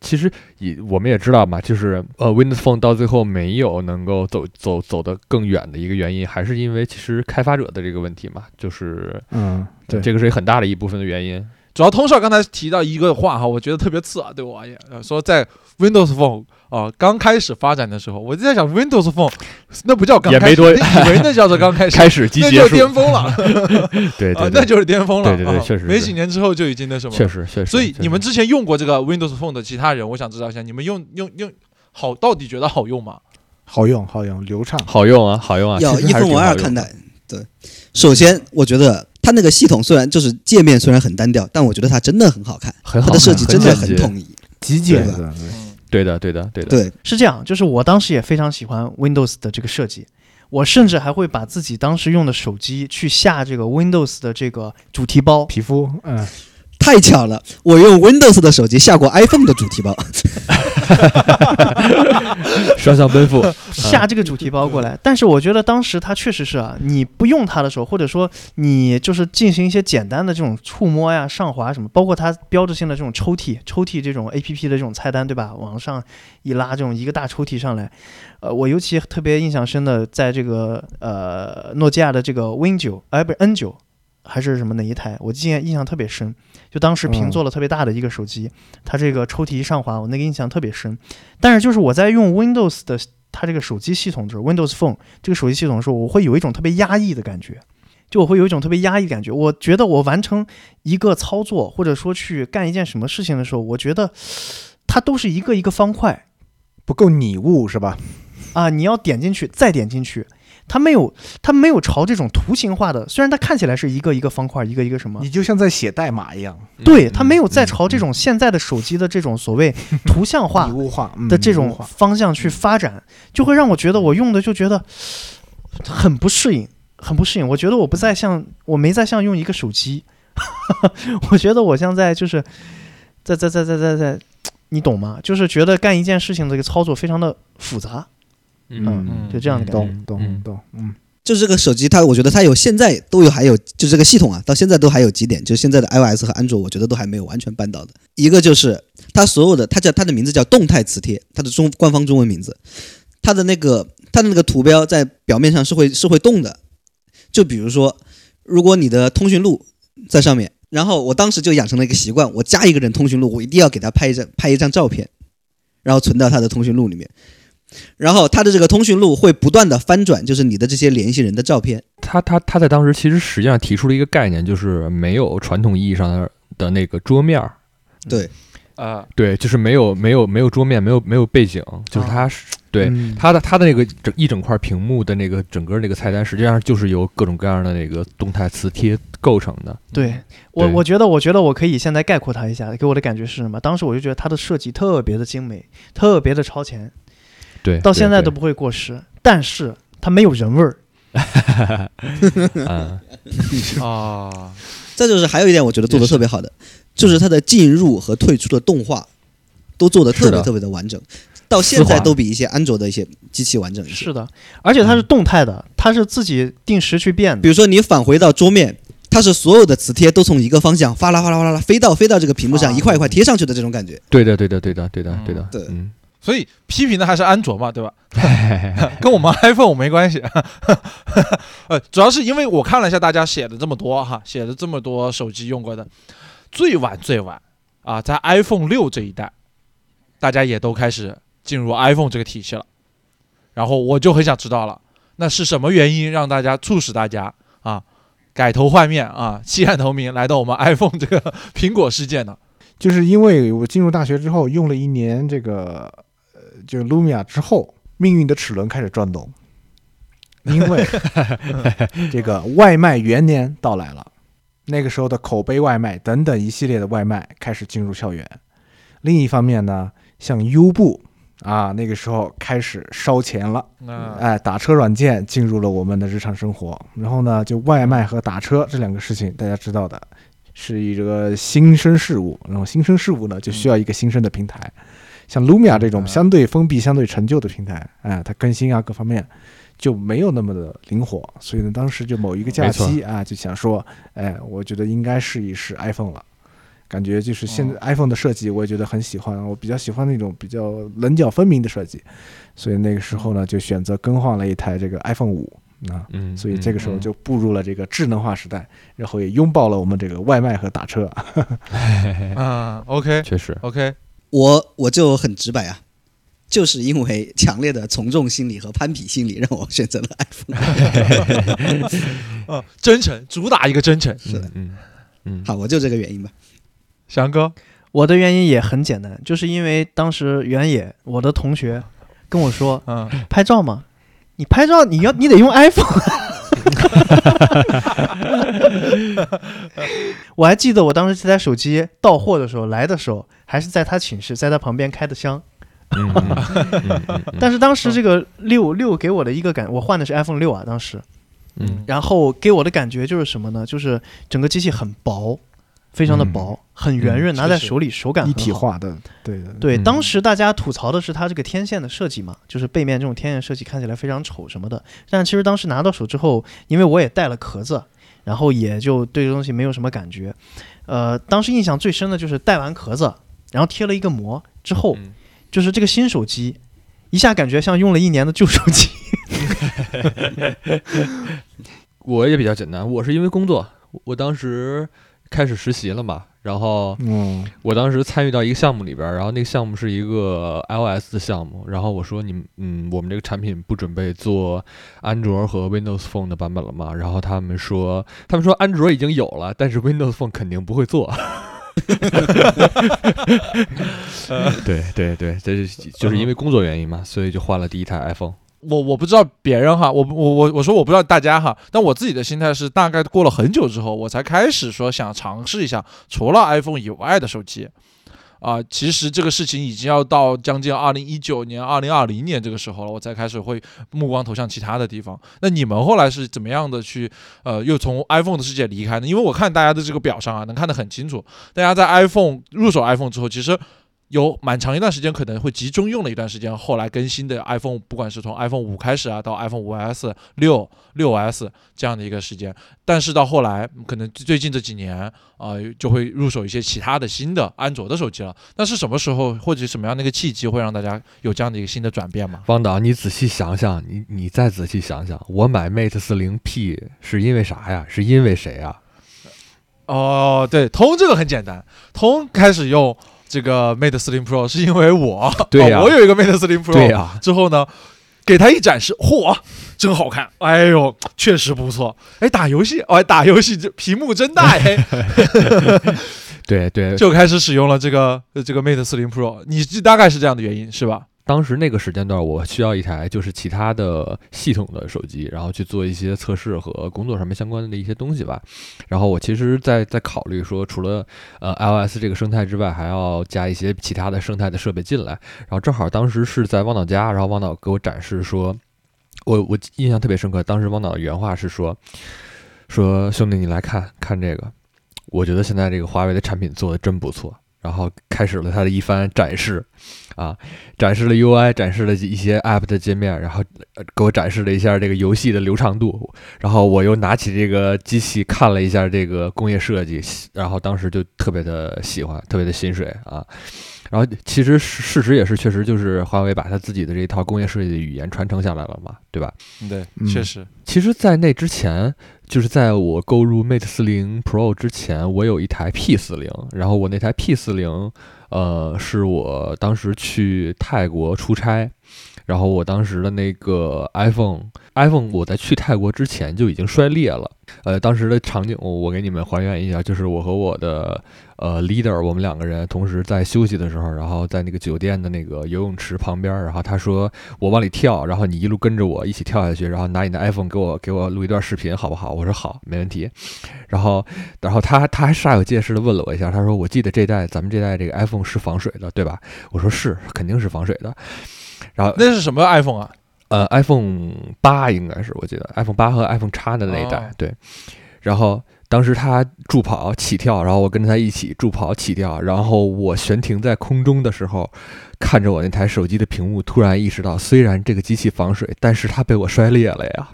其实也我们也知道嘛，就是呃，Windows Phone 到最后没有能够走走走得更远的一个原因，还是因为其实开发者的这个问题嘛，就是嗯，对，这个是很大的一部分的原因。主要通少刚才提到一个话哈，我觉得特别刺耳，对我而言，呃说在 Windows Phone 啊、刚开始发展的时候，我就在想 Windows Phone 那不叫刚开始，也没多你以为那叫做刚开始，开始那就是，巅峰了 啊，对对对，那就是巅峰了，对对对啊确实是没几年之后就已经那什么了，确实确实。所以你们之前用过这个 Windows Phone 的其他人，我想知道一下，你们用用用好到底觉得好用吗？好用好用流畅。好用啊，好用啊，要一分为二看待。对，首先我觉得它那个系统虽然就是界面虽然很单调，但我觉得它真的很好看，很好看，它的设计真的很统一。极简对的，嗯，对的，对的，对的。对，是这样，就是我当时也非常喜欢 Windows 的这个设计，我甚至还会把自己当时用的手机去下这个 Windows 的这个主题包。皮肤，嗯，太巧了，我用 Windows 的手机下过 iPhone 的主题包。双向奔赴，下这个主题包过来，但是我觉得当时它确实是啊，你不用它的时候，或者说你就是进行一些简单的这种触摸呀、上滑什么，包括它标志性的这种抽屉、抽屉这种 A P P 的这种菜单，对吧？往上一拉，这种一个大抽屉上来，呃，我尤其特别印象深的，在这个呃诺基亚的这个 Win 九，哎，不是 N 九。还是什么哪一台？我记印象特别深，就当时屏做了特别大的一个手机，它这个抽屉一上滑，我那个印象特别深。但是就是我在用 Windows 的它这个手机系统，就是 Windows Phone 这个手机系统的时候，我会有一种特别压抑的感觉，就我会有一种特别压抑的感觉。我觉得我完成一个操作，或者说去干一件什么事情的时候，我觉得它都是一个一个方块不够拟物是吧？啊，你要点进去，再点进去。它没有，它没有朝这种图形化的，虽然它看起来是一个一个方块，一个一个什么，你就像在写代码一样，对，嗯它没有在朝这嗯种现在的手机的这种所谓图像化物化嗯的这种方向去发展，就会让我觉得我用的就觉得很不适应，很不适应。我觉得我不再像，我没再像用一个手机，我觉得我像在就是在在在在在在，你懂吗？就是觉得干一件事情的这个操作非常的复杂。嗯嗯就这样的感觉。懂懂嗯。懂，嗯，就是这个手机，它我觉得它有现在都有还有，就这个系统啊，到现在都还有几点，就现在的 iOS 和安卓，我觉得都还没有完全办到的。一个就是它所有的它叫它的名字叫动态磁贴，它的中官方中文名字，它的那个它的那个图标在表面上是会是会动的，就比如说，如果你的通讯录在上面，然后我当时就养成了一个习惯，我加一个人通讯录，我一定要给他拍一张拍一张照片，然后存到他的通讯录里面。然后他的这个通讯录会不断的翻转，就是你的这些联系人的照片。他他他在当时其实实际上提出了一个概念，就是没有传统意义上的的那个桌面儿，对，啊，对，就是没有没有没有桌面，没有没有背景，就是它是、对嗯。它的它的那个整一整块屏幕的那个整个那个菜单，实际上就是由各种各样的那个动态磁贴构成的。对。我，对。我觉得，我觉得我可以现在概括它一下，给我的感觉是什么？当时我就觉得它的设计特别的精美，特别的超前，对，到现在都不会过时。但是它没有人味儿，嗯，啊，再就是还有一点我觉得做的特别好的，就是它的进入和退出的动画都做的特别特别的完整，到现在都比一些安卓的一些机器完整一些。是的，而且它是动态的，它是自己定时去变的。比如说你返回到桌面，它是所有的磁贴都从一个方向哗啦哗啦哗啦啦飞到飞到这个屏幕上，啊。一块一块贴上去的这种感觉。对的对的对的对的对的嗯，对嗯，所以批评的还是安卓嘛，对吧？跟我们 iPhone 没关系。呃，主要是因为我看了一下大家写的这么多哈，写的这么多手机用过的，最晚最晚啊，在 iPhone 六这一代，大家也都开始进入 iPhone 这个体系了。然后我就很想知道了，那是什么原因让大家促使大家啊改头换面啊弃暗投明来到我们 iPhone 这个 苹果世界呢？就是因为我进入大学之后用了一年这个呃，就 Lumia 之后，命运的齿轮开始转动，因为 这个外卖元年到来了，那个时候的口碑外卖等等一系列的外卖开始进入校园。另一方面呢，像优步啊，那个时候开始烧钱了。嗯，哎，打车软件进入了我们的日常生活。然后呢，就外卖和打车这两个事情，大家知道的，是一个新生事物。然后新生事物呢，就需要一个新生的平台。像 Lumia 这种嗯相对封闭、相对陈旧的平台，哎，它更新啊各方面就没有那么的灵活。所以呢，当时就某一个假期啊，就想说，哎，我觉得应该试一试 iPhone 了。感觉就是现在哦 iPhone 的设计，我也觉得很喜欢。我比较喜欢那种比较棱角分明的设计，所以那个时候呢，就选择更换了一台这个 iPhone 五啊。嗯，所以这个时候嗯就步入了这个智能化时代，然后也拥抱了我们这个外卖和打车。嗯，OK 确实，OK，我我就很直白啊，就是因为强烈的从众心理和攀比心理，让我选择了 iPhone。嗯，真诚，主打一个真诚。是的，嗯嗯，好，我就这个原因吧。翔哥，我的原因也很简单，就是因为当时原野我的同学跟我说嗯，拍照嘛，你拍照你要你得用 iPhone。我还记得我当时这台手机到货的时候，来的时候还是在他寝室，在他旁边开的箱。但是当时这个六六给我的一个感，我换的是 iPhone 六啊，当时，嗯然后给我的感觉就是什么呢？就是整个机器很薄，非常的薄，很圆润，嗯拿在手里手感一很好。体化的，对的，对，嗯当时大家吐槽的是它这个天线的设计嘛，就是背面这种天线设计看起来非常丑什么的。但其实当时拿到手之后，因为我也带了壳子，然后也就对这东西没有什么感觉。呃，当时印象最深的就是带完壳子，然后贴了一个膜之后，嗯就是这个新手机，一下感觉像用了一年的旧手机。我也比较简单，我是因为工作，我当时开始实习了嘛，然后嗯，我当时参与到一个项目里边，然后那个项目是一个 iOS 的项目，然后我说你们，嗯，我们这个产品不准备做安卓和 Windows Phone 的版本了嘛？然后他们说，他们说安卓已经有了，但是 Windows Phone 肯定不会做。对对对，这是就是因为工作原因嘛，所以就换了第一台 iPhone。我我不知道别人哈，我我我我说我不知道大家哈，但我自己的心态是大概过了很久之后，我才开始说想尝试一下除了 iPhone 以外的手机。啊、其实这个事情已经要到将近二零一九年、二零二零年这个时候了，我才开始会目光投向其他的地方。那你们后来是怎么样的去呃，又从 iPhone 的世界离开呢？因为我看大家的这个表上啊，能看得很清楚，大家在 iPhone 入手 iPhone 之后，其实有蛮长一段时间可能会集中用了一段时间，后来更新的 iPhone，不管是从 iPhone 五开始啊，到 iPhone 五 S、六、六 S 这样的一个时间，但是到后来可能最近这几年啊、就会入手一些其他的新的安卓的手机了。那是什么时候或者什么样的一个契机会让大家有这样的一个新的转变吗？方导，你仔细想想，你你再仔细想想，我买 Mate 四零 P 是因为啥呀？是因为谁呀？哦，对，通这个很简单，通开始用这个 Mate 40 Pro 是因为我，对呀。哦我有一个 Mate 40 Pro，对呀、之后呢，给他一展示，嚯，真好看，哎呦，确实不错，哎，打游戏，哎，打游戏这屏幕真大，哎，对对，就开始使用了这个呃这个 Mate 40 Pro，你这大概是这样的原因是吧？当时那个时间段，我需要一台就是其他的系统的手机，然后去做一些测试和工作上面相关的一些东西吧。然后我其实在在考虑说，除了呃 iOS 这个生态之外，还要加一些其他的生态的设备进来。然后正好当时是在汪导家，然后汪导给我展示说，我我印象特别深刻，当时汪导的原话是说，说兄弟你来看看这个，我觉得现在这个华为的产品做的真不错。然后开始了他的一番展示，啊，展示了 UI，展示了一些 App 的界面，然后呃给我展示了一下这个游戏的流畅度，然后我又拿起这个机器看了一下这个工业设计，然后当时就特别的喜欢，特别的心水啊。然后其实事事实也是，确实就是华为把他自己的这一套工业设计的语言传承下来了嘛，对吧？对，嗯确实，其实，在那之前，就是在我购入 Mate 四零 Pro 之前，我有一台 P 四零，然后我那台 P 四零，呃，是我当时去泰国出差，然后我当时的那个 iPhone，iPhone 我在去泰国之前就已经摔裂了，呃，当时的场景我我给你们还原一下，就是我和我的呃 leader，我们两个人同时在休息的时候，然后在那个酒店的那个游泳池旁边，然后他说我往里跳，然后你一路跟着我一起跳下去，然后拿你的 iPhone 给我给我录一段视频，好不好？我说好，没问题。然后然后他他还煞有介事的问了我一下，他说我记得这代咱们这代这个 iPhone 是防水的，对吧？我说是，肯定是防水的。然后那是什么 iPhone 啊？呃，iPhone 八应该是我记得 iPhone 八和 iPhone 叉的那一代，哦对。然后当时他助跑起跳，然后我跟着他一起助跑起跳，然后我悬停在空中的时候，看着我那台手机的屏幕，突然意识到，虽然这个机器防水，但是它被我摔裂了呀。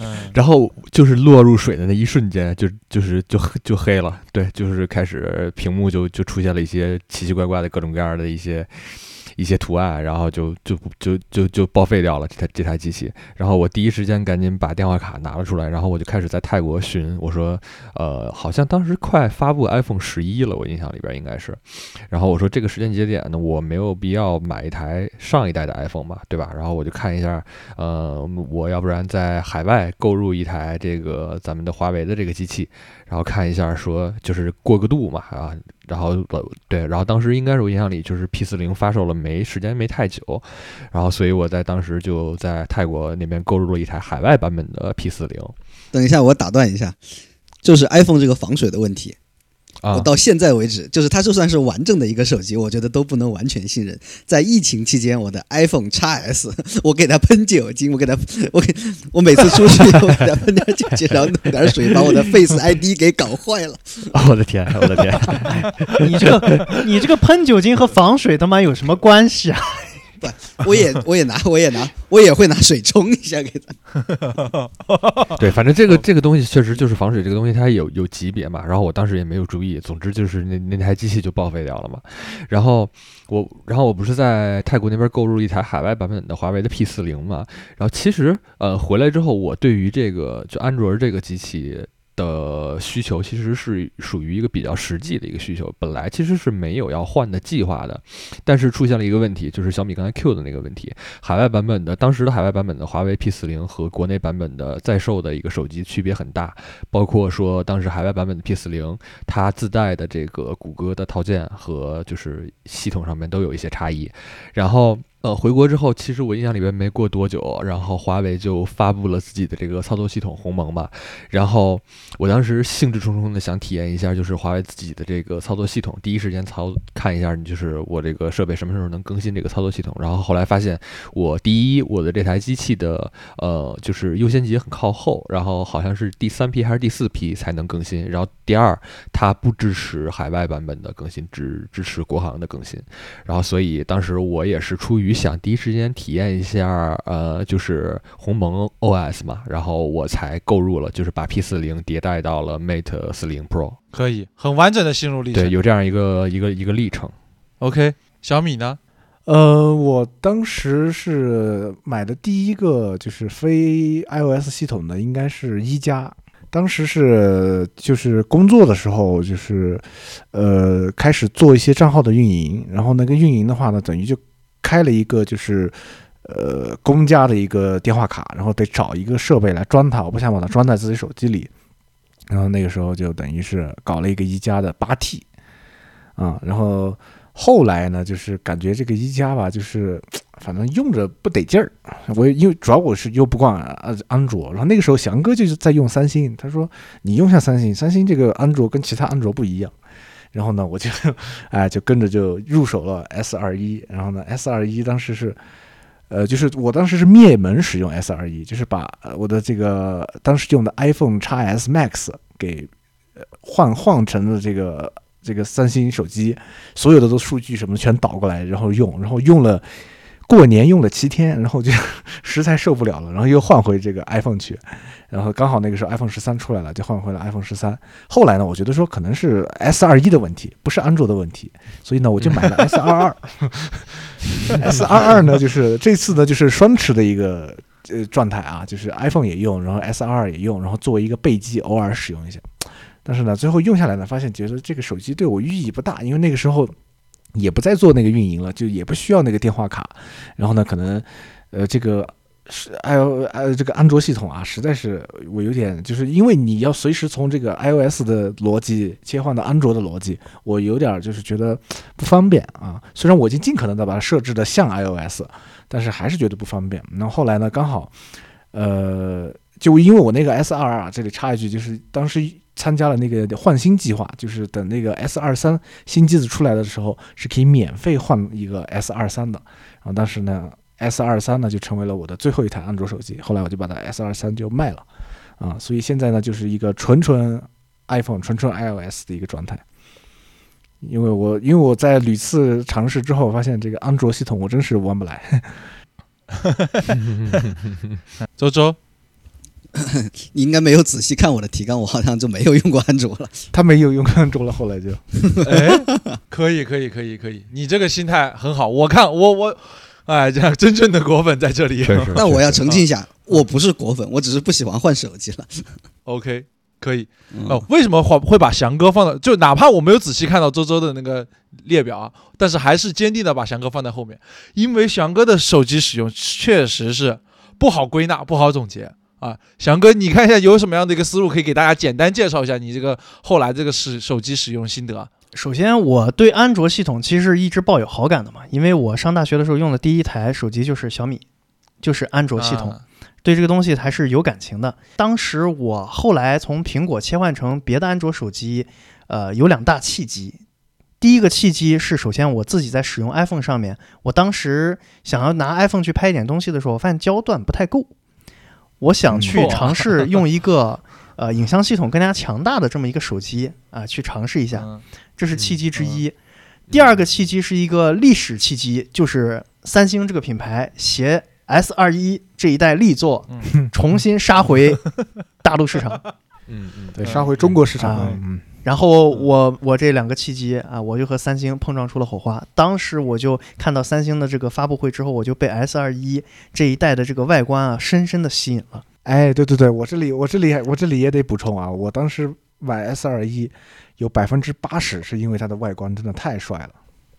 嗯，然后就是落入水的那一瞬间，就就是就就黑了，对，就是开始屏幕就就出现了一些奇奇怪怪的各种各样的一些一些图案，然后就就就就就报废掉了这台这台机器。然后我第一时间赶紧把电话卡拿了出来，然后我就开始在泰国寻，我说，呃，好像当时快发布 iPhone 十一了，我印象里边应该是。然后我说这个时间节点呢，我没有必要买一台上一代的 iPhone 嘛，对吧？然后我就看一下，呃，我要不然在海外购入一台这个咱们的华为的这个机器，然后看一下说就是过个渡嘛啊，然后呃对，然后当时应该是我印象里就是 P 四零发售了没时间没太久，然后所以我在当时就在泰国那边购入了一台海外版本的 P 四零。等一下，我打断一下，就是 iPhone 这个防水的问题，我，到现在为止，就是它就算是完整的一个手机，我觉得都不能完全信任。在疫情期间，我的 iPhone x S，我给它喷酒精，我给它，我给我每次出去我给它喷点酒精，然后弄点水，把我的 Face ID 给搞坏了。我的天，我的天，你这个你这个喷酒精和防水他妈有什么关系啊？我也我也拿我也拿我也会拿水冲一下给它。对，反正这个这个东西确实就是防水这个东西，它有有级别嘛。然后我当时也没有注意，总之就是那那台机器就报废掉了嘛。然后我，然后我不是在泰国那边购入一台海外版本的华为的 P 四零嘛。然后其实呃回来之后，我对于这个就安卓这个机器。的需求其实是属于一个比较实际的一个需求，本来其实是没有要换的计划的，但是出现了一个问题，就是小米刚才 Q 的那个问题，海外版本的当时的海外版本的华为 P 四零和国内版本的在售的一个手机区别很大，包括说当时海外版本的 P 四零它自带的这个谷歌的套件和就是系统上面都有一些差异，然后呃，回国之后，其实我印象里边没过多久，然后华为就发布了自己的这个操作系统鸿蒙嘛，然后我当时兴致冲冲的想体验一下，就是华为自己的这个操作系统，第一时间操看一下，就是我这个设备什么时候能更新这个操作系统。然后后来发现，我第一，我的这台机器的呃，就是优先级很靠后，然后好像是第三批还是第四批才能更新。然后第二，它不支持海外版本的更新，只支持国行的更新。然后所以当时我也是出于想第一时间体验一下，呃，就是鸿蒙 OS 嘛，然后我才购入了，就是把 P 四零迭代到了 Mate 四零 Pro，可以很完整的心路历程。对，有这样一个一个一个历程。OK，小米呢？呃，我当时是买的第一个就是非 iOS 系统的，应该是一加。当时是就是工作的时候，就是呃开始做一些账号的运营，然后那个运营的话呢，等于就开了一个就是呃公家的一个电话卡，然后得找一个设备来装它，我不想把它装在自己手机里，然后那个时候就等于是搞了一个一加的八 T 啊，然后。后来呢，就是感觉这个一加吧，就是反正用着不得劲儿。我因为主要我是用不惯呃安卓，然后那个时候翔哥就是在用三星，他说你用下三星，三星这个安卓跟其他安卓不一样。然后呢，我就 哎就跟着就入手了 S 二一，然后呢 S 二一当时是。呃，就是我当时是灭门使用 S 二一，就是把我的这个当时用的 iPhone x S Max 给换换成了这个这个三星手机，所有的都数据什么全导过来，然后用，然后用了过年用了七天，然后就 实在受不了了，然后又换回这个 iPhone 去，然后刚好那个时候 iPhone 十三出来了，就换回了 iPhone 十三。后来呢，我觉得说可能是 S 二一的问题，不是安卓的问题，所以呢，我就买了 S 二二。S 二二呢，就是这次呢，就是双持的一个呃状态啊，就是 iPhone 也用，然后 S 二二也用，然后作为一个备机偶尔使用一下。但是呢，最后用下来呢，发现觉得这个手机对我意义不大，因为那个时候也不再做那个运营了，就也不需要那个电话卡。然后呢，可能呃这个是 i o 呃这个安卓系统啊，实在是我有点就是因为你要随时从这个 iOS 的逻辑切换到安卓的逻辑，我有点就是觉得不方便啊。虽然我已经尽可能的把它设置的像 iOS，但是还是觉得不方便。那后后来呢，刚好呃就因为我那个 S 二啊，这里插一句，就是当时。参加了那个换新计划，就是等那个 S 二三新机子出来的时候，是可以免费换一个 S 二三的。然后当时呢，S 二三呢就成为了我的最后一台安卓手机。后来我就把它 S 二三就卖了，啊，所以现在呢就是一个纯纯 iPhone、纯纯 iOS 的一个状态。因为我因为我在屡次尝试之后，发现这个安卓系统我真是玩不来。周周。你应该没有仔细看我的提纲，我好像就没有用过安卓了。他没有用安卓了，后来就，哎，可以，可以，可以，可以，你这个心态很好。我看我我，哎，这样真正的果粉在这里。确实。但我要澄清一下，我不是果粉，我只是不喜欢换手机了。OK，可以。哦，为什么会会把翔哥放到？就哪怕我没有仔细看到周周的那个列表啊，但是还是坚定的把翔哥放在后面，因为翔哥的手机使用确实是不好归纳，不好总结。啊，翔哥，你看一下有什么样的一个思路可以给大家简单介绍一下你这个后来这个使手机使用心得？首先，我对安卓系统其实一直抱有好感的嘛，因为我上大学的时候用的第一台手机就是小米，就是安卓系统，啊对这个东西还是有感情的。当时我后来从苹果切换成别的安卓手机，呃，有两大契机。第一个契机是，首先我自己在使用 iPhone 上面，我当时想要拿 iPhone 去拍一点东西的时候，我发现焦段不太够。我想去嗯尝试 用一个呃影像系统更加强大的这么一个手机啊、去尝试一下，嗯这是契机之一。第二个契机是一个历史契机，就是三星这个品牌携 S 二一这一代力作嗯重新杀回大陆市场。嗯嗯，对，杀回中国市场然后我我这两个契机啊，我就和三星碰撞出了火花。当时我就看到三星的这个发布会之后，我就被 S 二一这一代的这个外观啊深深的吸引了。哎，对对对，我这里我这里我这里也得补充啊，我当时买 S 二一有百分之八十是因为它的外观真的太帅了，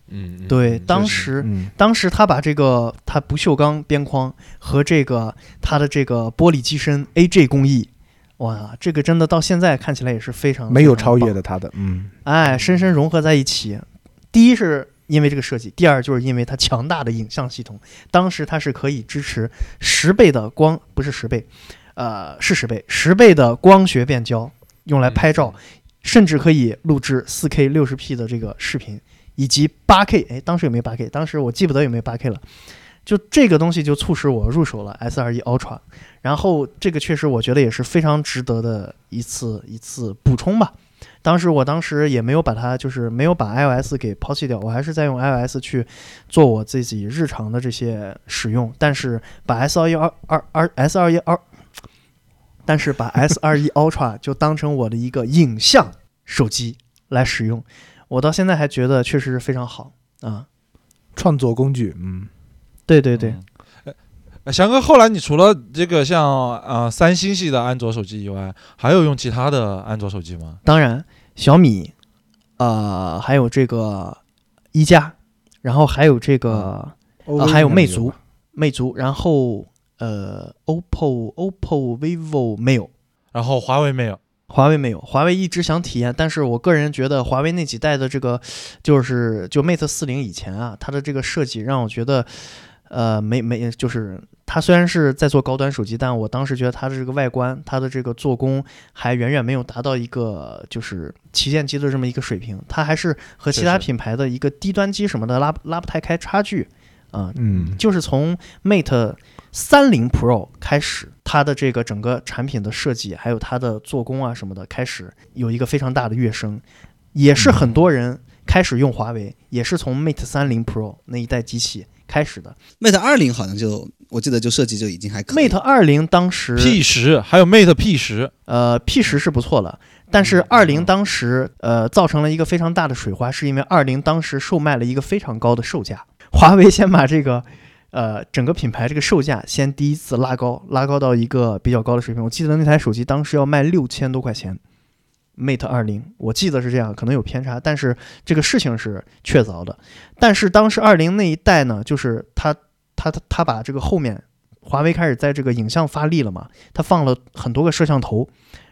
嗯，嗯对，嗯当时嗯，当时他把这个它不锈钢边框和这个它的这个玻璃机身 AJ 工艺，哇，这个真的到现在看起来也是非常没有超越的它的，嗯，哎，深深融合在一起。第一是因为这个设计，第二就是因为它强大的影像系统。当时它是可以支持十倍的光，不是十倍，呃，是十倍，十倍的光学变焦，用来拍照，甚至可以录制 4K 60P 的这个视频，以及 8K。哎，当时有没有 8K？当时我记不得有没有 8K 了。就这个东西就促使我入手了 S21 Ultra，然后这个确实我觉得也是非常值得的一次一次补充吧。当时我当时也没有把它，就是没有把 iOS 给抛弃掉，我还是在用 iOS 去做我自己日常的这些使用。但是把 S 二一二二二 S 二一二，但是把 S 二一 Ultra 就当成我的一个影像手机来使用，我到现在还觉得确实是非常好啊。创作工具，嗯，对对对，嗯。呃翔哥，后来你除了这个像呃三星系的安卓手机以外，还有用其他的安卓手机吗？当然小米，呃，还有这个一加，然后还有这个。还有魅族，魅族，然后呃，OPPO、OPPO、vivo 没有，然后华为没有。华为没有，华为一直想体验，但是我个人觉得华为那几代的这个，就是就 Mate 四零以前啊，它的这个设计让我觉得，呃，没没，就是它虽然是在做高端手机，但我当时觉得它的这个外观，它的这个做工还远远没有达到一个就是旗舰机的这么一个水平，它还是和其他品牌的一个低端机什么的拉拉不太开差距啊、嗯，就是从 Mate 三零 Pro 开始，它的这个整个产品的设计，还有它的做工啊什么的，开始有一个非常大的跃升，也是很多人开始用华为，也是从 Mate 三零 Pro 那一代机器开始的。Mate 二零好像就我记得就设计就已经还可以。Mate 二零当时 P 十还有 Mate P 十，呃 P 十是不错了，但是二零当时呃造成了一个非常大的水花，是因为二零当时售卖了一个非常高的售价，华为先把这个呃整个品牌这个售价先第一次拉高，拉高到一个比较高的水平。我记得那台手机当时要卖六千多块钱，Mate 二零，我记得是这样，可能有偏差，但是这个事情是确凿的。但是当时二零那一代呢，就是它它它把这个后面华为开始在这个影像发力了嘛，它放了很多个摄像头，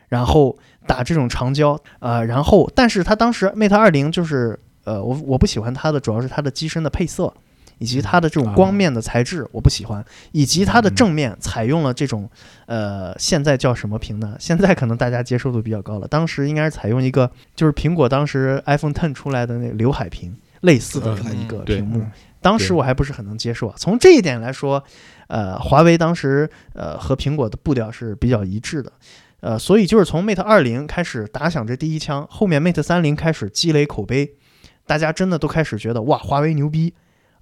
然后打这种长焦，呃，然后但是它当时 Mate 二零就是呃，我我不喜欢它的主要是它的机身的配色。以及它的这种光面的材质我不喜欢，以及它的正面采用了这种，呃，现在叫什么屏呢？现在可能大家接受度比较高了，当时应该是采用一个就是苹果当时 iPhone Ten 出来的那个刘海屏类似的这么一个屏幕，嗯当时我还不是很能接受啊。从这一点来说，呃，华为当时呃和苹果的步调是比较一致的，呃，所以就是从 Mate 二零开始打响这第一枪，后面 Mate 三零开始积累口碑，大家真的都开始觉得哇，华为牛逼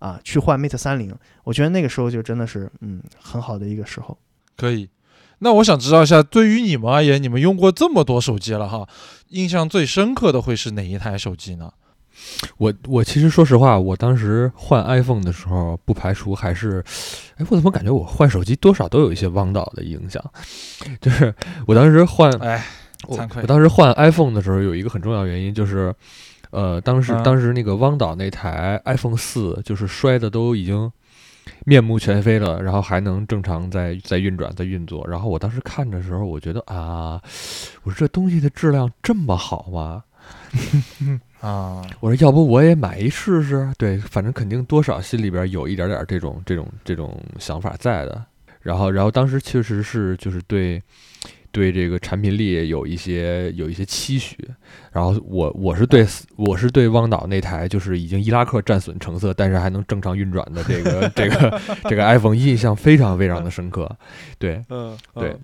啊，去换 Mate 三零，我觉得那个时候就真的是嗯很好的一个时候。可以。那我想知道一下，对于你们而言，你们用过这么多手机了哈，印象最深刻的会是哪一台手机呢？我我其实说实话，我当时换 iPhone 的时候，不排除还是，哎，我怎么感觉我换手机多少都有一些汪导的影响？就是我当时换，哎，我惭愧我当时换 iPhone 的时候，有一个很重要原因就是，呃，当时嗯当时那个汪导那台 iPhone 四就是摔的都已经面目全非了，然后还能正常在在运转在运作。然后我当时看的时候，我觉得啊，我说这东西的质量这么好吗？啊，我说要不我也买一试试？对，反正肯定多少心里边有一点点这种这种这种想法在的。然后，然后当时确实是就是对对这个产品力有一些有一些期许。然后我我是对我是对汪导那台就是已经伊拉克战损成色，但是还能正常运转的这个 这个这个 iPhone 印象非常非常的深刻。对，嗯，对嗯。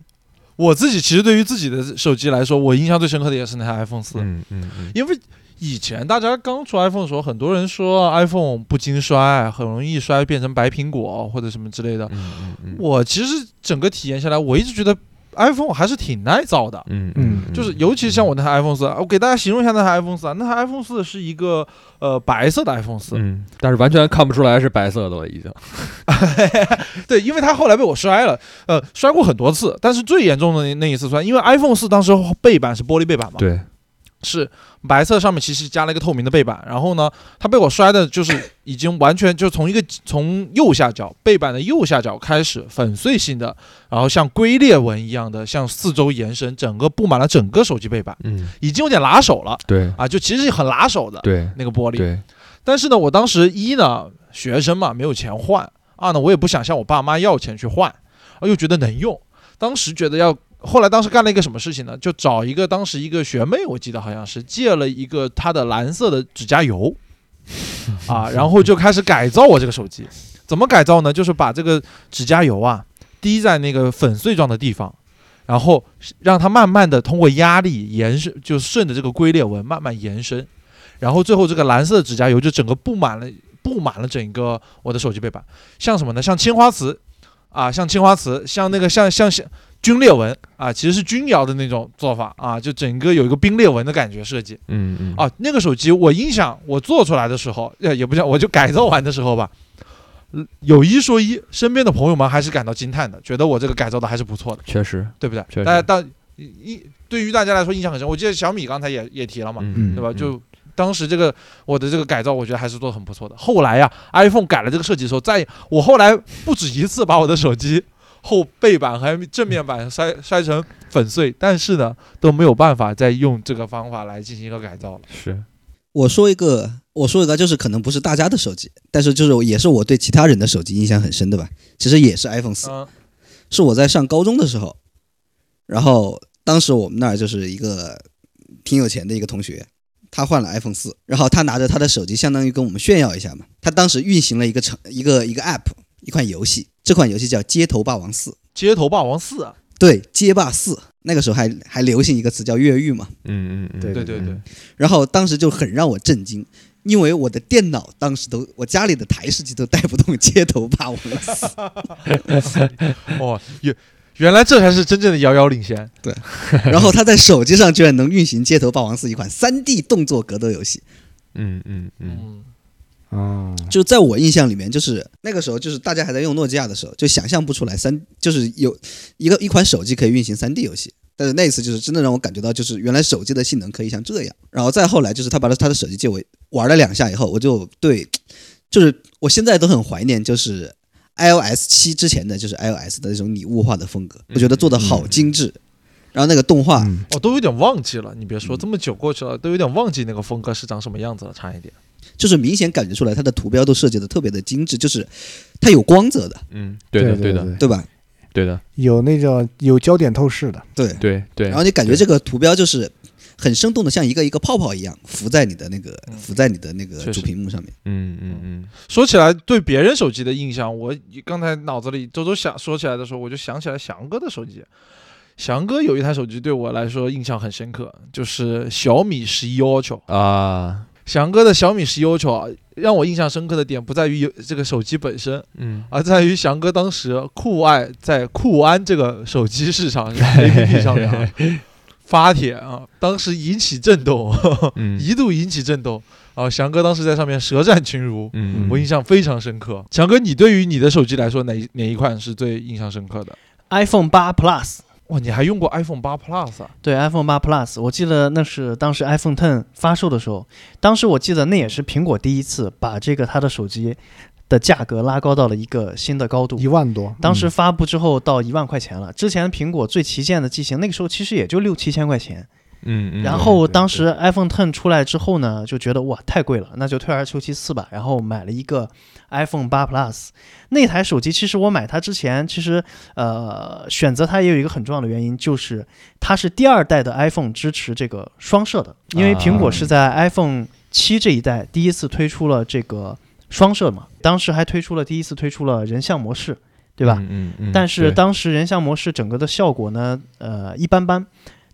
我自己其实对于自己的手机来说，我印象最深刻的也是那台 iPhone 四、嗯嗯嗯，因为以前大家刚出 iPhone 的时候，很多人说 iPhone 不经摔，很容易摔变成白苹果或者什么之类的。嗯嗯嗯，我其实整个体验下来，我一直觉得 iPhone 还是挺耐造的。嗯嗯就是尤其像我那台 iPhone 四，我给大家形容一下那台 iPhone 四啊，那台 iPhone 四是一个呃白色的 iPhone 四、嗯，但是完全看不出来是白色的了，已经。对，因为它后来被我摔了，呃，摔过很多次，但是最严重的那那一次摔，因为 iPhone 四当时背板是玻璃背板嘛，对，是白色上面其实加了一个透明的背板，然后呢，它被我摔的就是已经完全就从一个从右下角背板的右下角开始粉碎性的，然后像龟裂纹一样的向四周延伸，整个布满了整个手机背板，嗯，已经有点拉手了对啊，就其实很拉手的对那个玻璃。对，但是呢，我当时一呢学生嘛没有钱换，二呢我也不想向我爸妈要钱去换，啊又觉得能用，当时觉得要。后来当时干了一个什么事情呢？就找一个当时一个学妹，我记得好像是借了一个她的蓝色的指甲油，啊，然后就开始改造我这个手机。怎么改造呢？就是把这个指甲油啊滴在那个粉碎状的地方，然后让它慢慢的通过压力延伸，就顺着这个龟裂纹慢慢延伸，然后最后这个蓝色的指甲油就整个布满了布满了整个我的手机背板，像什么呢？像青花瓷啊，像青花瓷，像那个像像像皲裂纹啊，其实是钧窑的那种做法啊，就整个有一个冰裂纹的感觉设计。嗯嗯啊，那个手机我印象我做出来的时候，呃，也不叫我就改造完的时候吧，嗯有一说一，身边的朋友们还是感到惊叹的，觉得我这个改造的还是不错的，确实，对不对？确实大家当一对于大家来说印象很深。我记得小米刚才也也提了嘛，嗯对吧？就当时这个我的这个改造，我觉得还是做的很不错的。后来呀，iPhone 改了这个设计的时候，在我后来不止一次把我的手机后背板和正面板摔摔成粉碎，但是呢都没有办法再用这个方法来进行一个改造了。是我说一个，我说一个，就是可能不是大家的手机，但是就是也是我对其他人的手机印象很深的吧。其实也是 iPhone 四，嗯是我在上高中的时候，然后当时我们那儿就是一个挺有钱的一个同学，他换了 iPhone 四，然后他拿着他的手机，相当于跟我们炫耀一下嘛。他当时运行了一个程一个一个 App，一款游戏，这款游戏叫《街头霸王四》。街头霸王四啊，对，街霸四，那个时候还还流行一个词叫越狱嘛。嗯嗯嗯，对对对对，然后当时就很让我震惊，因为我的电脑当时都，我家里的台式机都带不动街头霸王四。哦，原原来这才是真正的遥遥领先。对 然后他在手机上居然能运行街头霸王四一款 3D 动作格斗游戏。嗯嗯嗯嗯，哦，就在我印象里面，就是那个时候，就是大家还在用诺基亚的时候，就想象不出来三，就是有一个一款手机可以运行 3D 游戏。但是那一次就是真的让我感觉到，就是原来手机的性能可以像这样。然后再后来，就是他把他的手机借我玩了两下以后，我就对，就是我现在都很怀念，就是 iOS 七之前的就是 iOS 的那种拟物化的风格，我觉得做的好精致。然后那个动画，嗯我都有点忘记了。你别说，嗯这么久过去了，都有点忘记那个风格是长什么样子了，差一点。就是明显感觉出来它的图标都设计的特别的精致，就是它有光泽的，嗯，对的对的对吧？对的，有那种有焦点透视的，对。对对然后你感觉这个图标就是很生动的，像一个一个泡泡一样浮在你的那个嗯浮在你的那个主屏幕上面。嗯嗯嗯说起来，对别人手机的印象，我刚才脑子里周周想说起来的时候，我就想起来翔哥的手机。翔哥有一台手机对我来说印象很深刻，就是小米十一 Ultra。啊，翔哥的小米十一 Ultra 让我印象深刻的点不在于有这个手机本身，嗯而在于翔哥当时酷爱在酷安这个手机市场 APP 上面啊 发帖啊，当时引起震动，嗯一度引起震动。啊，翔哥当时在上面舌战群儒，嗯，我印象非常深刻。翔哥，你对于你的手机来说，哪哪一款是最印象深刻的？iPhone 八 Plus，哇，你还用过 iPhone 八 Plus 啊？对 iPhone 八 Plus，我记得那是当时 iPhone Ten 发售的时候，当时我记得那也是苹果第一次把这个它的手机的价格拉高到了一个新的高度一。万多。当时嗯发布之后到一万块钱了，之前苹果最旗舰的机型那个时候其实也就六七千块钱。嗯嗯，然后当时 iPhone Ten 出来之后呢，就觉得哇太贵了，那就退而求其次吧。然后买了一个 iPhone 八 Plus，那台手机其实我买它之前，其实呃选择它也有一个很重要的原因，就是它是第二代的 iPhone 支持这个双摄的，因为苹果是在 iPhone 七这一代第一次推出了这个双摄嘛，当时还推出了第一次推出了人像模式，对吧？嗯嗯，但是当时人像模式整个的效果呢，呃，一般般。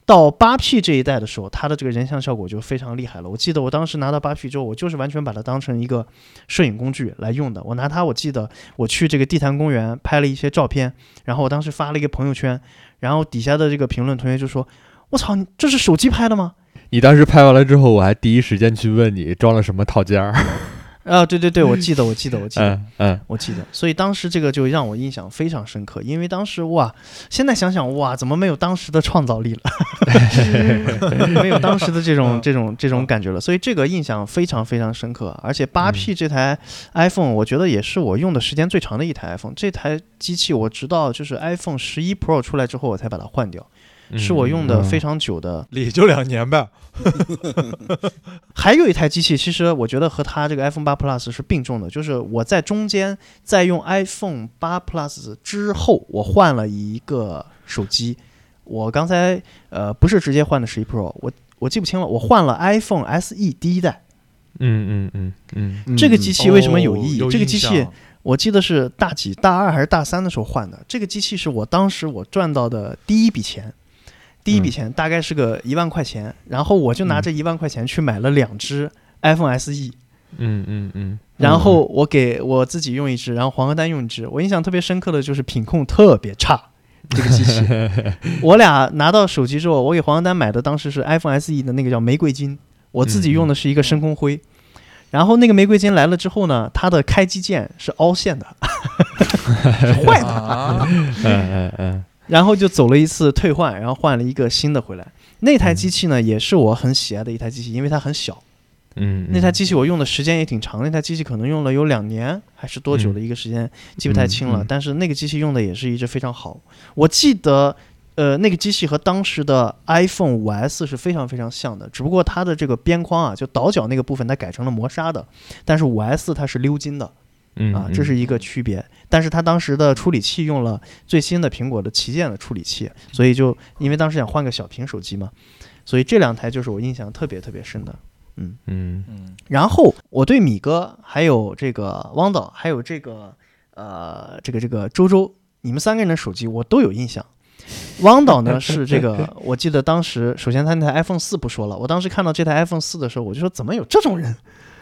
到八 P 这一代的时候，它的这个人像效果就非常厉害了。我记得我当时拿到八 P 之后，我就是完全把它当成一个摄影工具来用的。我拿它，我记得我去这个地坛公园拍了一些照片，然后我当时发了一个朋友圈，然后底下的这个评论同学就说：“我操，这是手机拍的吗？”你当时拍完了之后，我还第一时间去问你装了什么套件儿。啊，对对对，我记得，我记得，我记得。嗯嗯我记得，所以当时这个就让我印象非常深刻，因为当时哇，现在想想哇，怎么没有当时的创造力了，没有当时的这种这种这种感觉了，所以这个印象非常非常深刻。而且八 P 这台 iPhone，我觉得也是我用的时间最长的一台 iPhone。这台机器我直到就是 iPhone 十一 Pro 出来之后，我才把它换掉。是我用的嗯非常久的。也就两年呗。还有一台机器，其实我觉得和它这个 iPhone 八 Plus 是并重的，就是我在中间在用 iPhone 八 Plus 之后，我换了一个手机。我刚才呃不是直接换的十一 Pro，我我记不清了，我换了 iPhone SE 第一代。嗯嗯嗯嗯嗯这个机器为什么有意义？哦这个机器我记得是大几大二还是大三的时候换的。这个机器是我当时我赚到的第一笔钱，第一笔钱大概是个一万块钱，然后我就拿这一万块钱去买了两只 iPhone SE，嗯嗯嗯，然后我给我自己用一只，然后黄河丹用一只。我印象特别深刻的就是品控特别差。这个机器，我俩拿到手机之后，我给黄河丹买的当时是 iPhone SE 的那个叫玫瑰金，我自己用的是一个深空灰。然后那个玫瑰金来了之后呢，它的开机键是凹陷的，是坏的。啊，嗯嗯嗯然后就走了一次退换，然后换了一个新的回来。那台机器呢，也是我很喜爱的一台机器，因为它很小。嗯，那台机器我用的时间也挺长，那台机器可能用了有两年还是多久的一个时间，记不太清了。嗯嗯但是那个机器用的也是一直非常好。我记得，呃，那个机器和当时的 iPhone 五 S 是非常非常像的，只不过它的这个边框啊，就倒角那个部分它改成了磨砂的，但是五 S 它是鎏金的嗯啊，这是一个区别。但是它当时的处理器用了最新的苹果的旗舰的处理器，所以就因为当时想换个小屏手机嘛，所以这两台就是我印象特别特别深的。嗯嗯，然后我对米哥，还有这个汪导，还有这个呃这个这个周周，你们三个人的手机我都有印象。汪导呢是这个，我记得当时首先他那台 iPhone 四不说了，我当时看到这台 iPhone 四的时候，我就说怎么有这种人？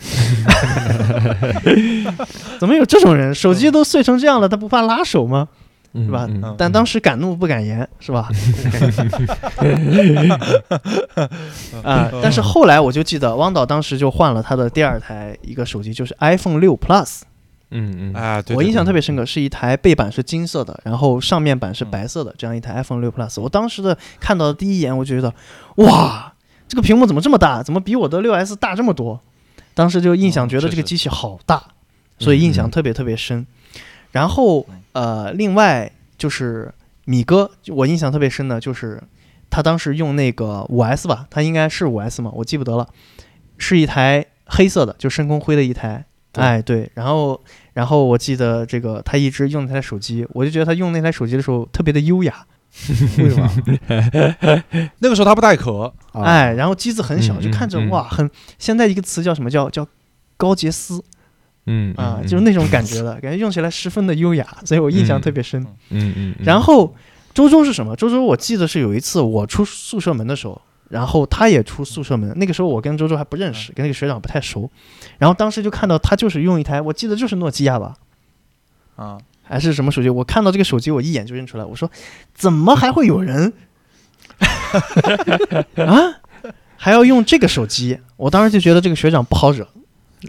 怎么有这种人？手机都碎成这样了，他不怕拉手吗？是是吧嗯但当时敢怒不敢言，是吧？啊、但是后来我就记得汪导当时就换了他的第二台一个手机，就是 iPhone 六 Plus。嗯嗯啊，对，我印象特别别深刻，是一台背板是金色的，然后上面板是白色的，这样一台 iPhone 六 Plus。我当时的看到的第一眼，我就觉得，哇，这个屏幕怎么这么大？怎么比我的六 S 大这么多？当时就印象嗯觉得这个机器好大，所以印象特别特别深。然后呃，另外就是米哥，我印象特别深的就是他当时用那个五 S 吧，他应该是五 S 嘛，我记不得了，是一台黑色的，就深空灰的一台。对。哎，对，然后，然后我记得这个他一直用那台手机，我就觉得他用那台手机的时候特别的优雅，为什么？那个时候他不带壳，啊。哎，然后机子很小，嗯就看着嗯哇，很现在一个词叫什么叫叫高洁丝。嗯啊，就是那种感觉的 感觉，用起来十分的优雅，所以我印象特别深。嗯嗯，然后周周是什么？周周我记得是有一次我出宿舍门的时候，然后他也出宿舍门，那个时候我跟周周还不认识，跟那个学长不太熟，然后当时就看到他就是用一台，我记得就是诺基亚吧，啊，还是什么手机？我看到这个手机，我一眼就认出来。我说，怎么还会有人 啊，还要用这个手机？我当时就觉得这个学长不好惹，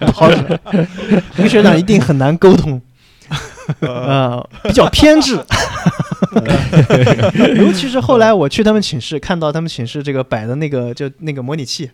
不好惹，这个学长一定很难沟通，呃，比较偏执。尤其是后来我去他们寝室，看到他们寝室这个摆的那个就那个模拟器，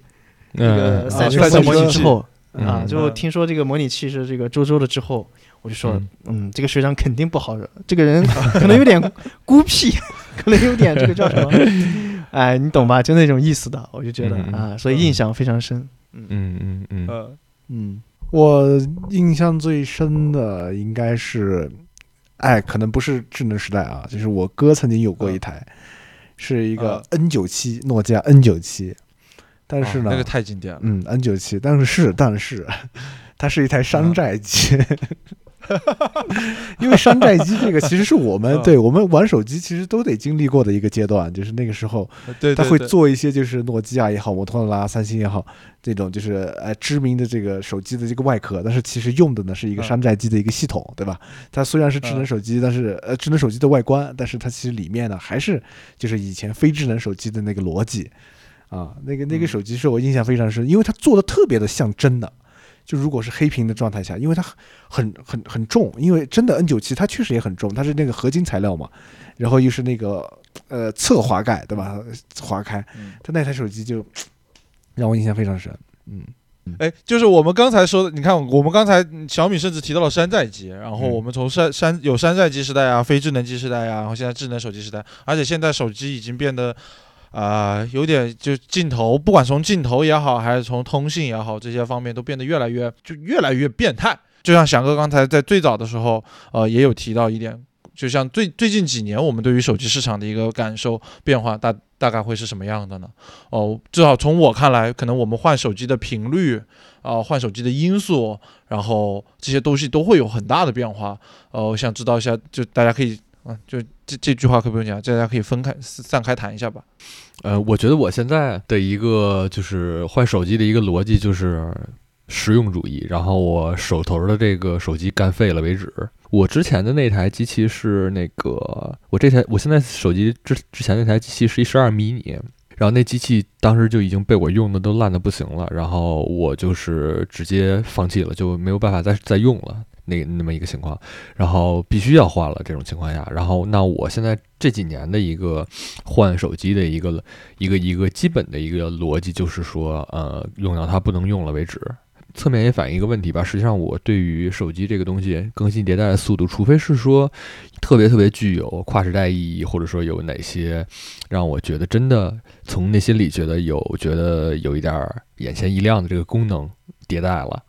那个嗯赛车啊赛车模拟器之后。嗯啊，就嗯听说这个模拟器是这个周周的之后，我就说，嗯。嗯，这个学长肯定不好惹，这个人 可能有点孤僻，可能有点这个叫什么，哎，你懂吧？就那种意思的，我就觉得嗯啊，所以印象非常深。嗯。嗯嗯嗯，嗯，我印象最深的应该是，哎，可能不是智能时代啊，就是我哥曾经有过一台，是一个 N 九七，诺基亚 N 九七，但是呢，啊那个太经典了，嗯，N 九七，但是但是，它是一台山寨机，因为山寨机这个其实是我们 嗯对我们玩手机其实都得经历过的一个阶段，就是那个时候对，它会做一些就是诺基亚也好，摩托罗拉、三星也好，这种就是呃知名的这个手机的这个外壳，但是其实用的呢是一个嗯山寨机的一个系统，对吧？它虽然是智能嗯手机，但是呃智能手机的外观，但是它其实里面呢还是就是以前非智能手机的那个逻辑啊。那个那个嗯手机是我印象非常深，因为它做的特别的像真的。就如果是黑屏的状态下，因为它很很很重，因为真的 N 九七它确实也很重，它是那个合金材料嘛，然后又是那个呃侧滑盖，对吧？滑开，嗯它那台手机就让我印象非常深。嗯哎，就是我们刚才说的，你看，我们刚才嗯小米甚至提到了山寨机，然后嗯我们从山山有山寨机时代啊，非智能机时代啊，然后现在智能手机时代，而且现在手机已经变得。啊、有点就镜头，不管从镜头也好，还是从通信也好，这些方面都变得越来越就越来越变态。就像翔哥刚才在最早的时候，呃，也有提到一点，就像最最近几年我们对于手机市场的一个感受变化，大大概会是什么样的呢？哦，至少从我看来，可能我们换手机的频率啊、换手机的因素，然后这些东西都会有很大的变化。呃，我想知道一下，就大家可以，啊，就这这句话可不用讲，大家可以分开散开谈一下吧。呃，我觉得我现在的一个就是换手机的一个逻辑就是实用主义，然后我手头的这个手机干废了为止。我之前的那台机器是那个，我这台我现在手机之之前那台机器是一十二迷你，然后那机器当时就已经被我用的都烂的不行了，然后我就是直接放弃了，就没有办法再再用了。那那么一个情况，然后必须要换了这种情况下，然后那我现在这几年的一个换手机的一个一个一个基本的一个逻辑就是说，呃，用到它不能用了为止。侧面也反映一个问题吧，实际上我对于手机这个东西更新迭代的速度，除非是说特别特别具有跨时代意义，或者说有哪些让我觉得真的从内心里觉得有觉得有一点眼前一亮的这个功能迭代了。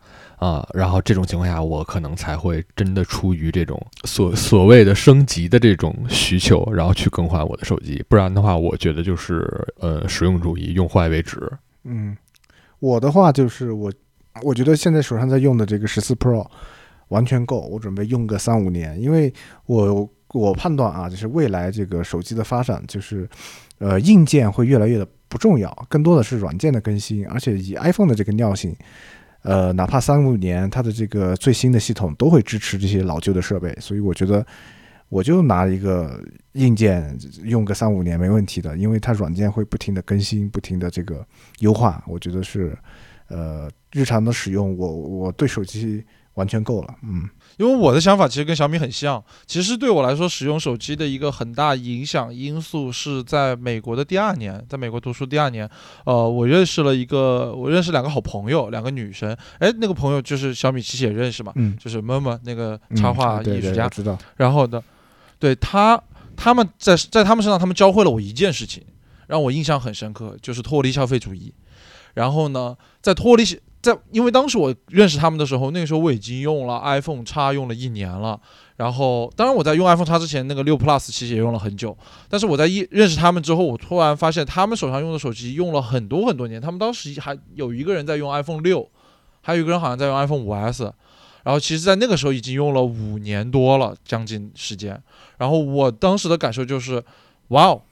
啊，然后这种情况下，我可能才会真的出于这种所所谓的升级的这种需求，然后去更换我的手机。不然的话，我觉得就是呃实用主义，用坏为止。嗯，我的话就是我，我觉得现在手上在用的这个十四 Pro 完全够，我准备用个三五年，因为我我判断啊，就是未来这个手机的发展，就是呃硬件会越来越的不重要，更多的是软件的更新，而且以 iPhone 的这个尿性。呃，哪怕三五年，它的这个最新的系统都会支持这些老旧的设备，所以我觉得我就拿一个硬件用个三五年没问题的，因为它软件会不停的更新，不停的这个优化，我觉得是呃日常的使用，我我对手机完全够了，嗯。因为我的想法其实跟小米很像。其实对我来说，使用手机的一个很大影响因素是在美国的第二年，在美国读书第二年，呃，我认识了一个，我认识两个好朋友，两个女生。哎，那个朋友就是小米其实也认识嘛，嗯，就是么么那个嗯插画艺术家。对我知道，然后呢，对他，他们在在他们身上，他们教会了我一件事情，让我印象很深刻，就是脱离消费主义。然后呢，在脱离在，因为当时我认识他们的时候，那个时候我已经用了 iPhone X 用了一年了。然后，当然我在用 iPhone X 之前，那个六 Plus 其实也用了很久。但是我在一认识他们之后，我突然发现他们手上用的手机用了很多很多年。他们当时还有一个人在用 iPhone 六，还有一个人好像在用 iPhone 五 S。然后其实，在那个时候已经用了五年多了，将近时间。然后我当时的感受就是，哇哦，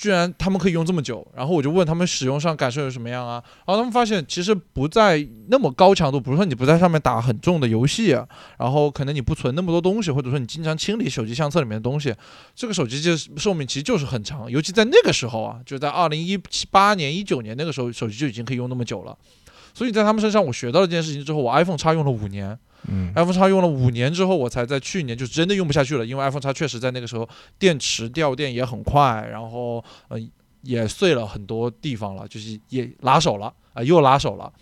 居然他们可以用这么久。然后我就问他们使用上感受有什么样啊？然后他们发现其实不在那么高强度，比如说你不在上面打很重的游戏、然后可能你不存那么多东西，或者说你经常清理手机相册里面的东西，这个手机就寿命其实就是很长。尤其在那个时候啊，就在二零一七八年、一九年那个时候，手机就已经可以用那么久了。所以在他们身上，我学到了这件事情之后，我 iPhone X 用了五年。嗯。iPhone 叉用了五年之后，我才在去年就真的用不下去了，因为 iPhone 叉确实在那个时候电池掉电也很快，然后呃也碎了很多地方了，就是也拉手了啊、又拉手了，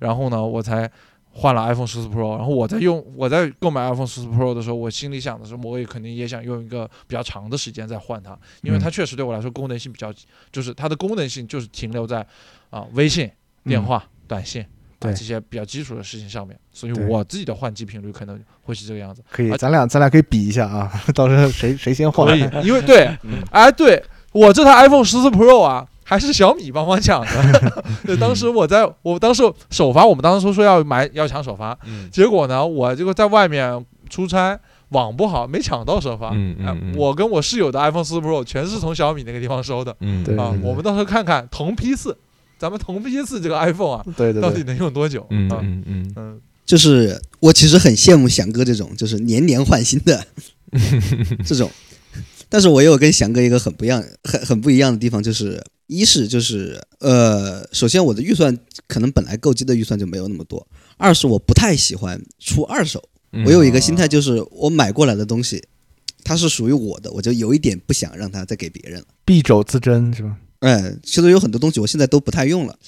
然后呢我才换了 iPhone 十四 Pro，然后我在用我在购买 iPhone 十四 Pro 的时候，我心里想的是，我也肯定也想用一个比较长的时间再换它，因为它嗯。确实对我来说功能性比较，就是它的功能性就是停留在啊、微信、电话、短信。啊对这些比较基础的事情上面，所以我自己的换机频率可能会是这个样子。可以，咱俩咱俩可以比一下啊，到时候谁谁先换可以，因为对，哎，对我这台 iPhone 十四 Pro 啊，还是小米帮忙抢的。对，当时我在我当时首发，我们当时说要买要抢首发，嗯结果呢，我这个在外面出差。网不好，没抢到首发。哎嗯嗯嗯我跟我室友的 iPhone 四 Pro 全是从小米那个地方收的嗯，对啊。我们到时候看看同批次，咱们同批次这个 iPhone 啊，对对到底，能用多久？嗯啊嗯嗯嗯，就是我其实很羡慕翔哥这种，就是年年换新的 这种。但是我也有跟翔哥一个很不一样、很很不一样的地方，就是一是就是呃，首先我的预算可能本来购机的预算就没有那么多，二是我不太喜欢出二手。嗯，我有一个心态，就是我买过来的东西，它是属于我的，我就有一点不想让它再给别人了。敝帚自珍是吧？哎，其实有很多东西我现在都不太用了，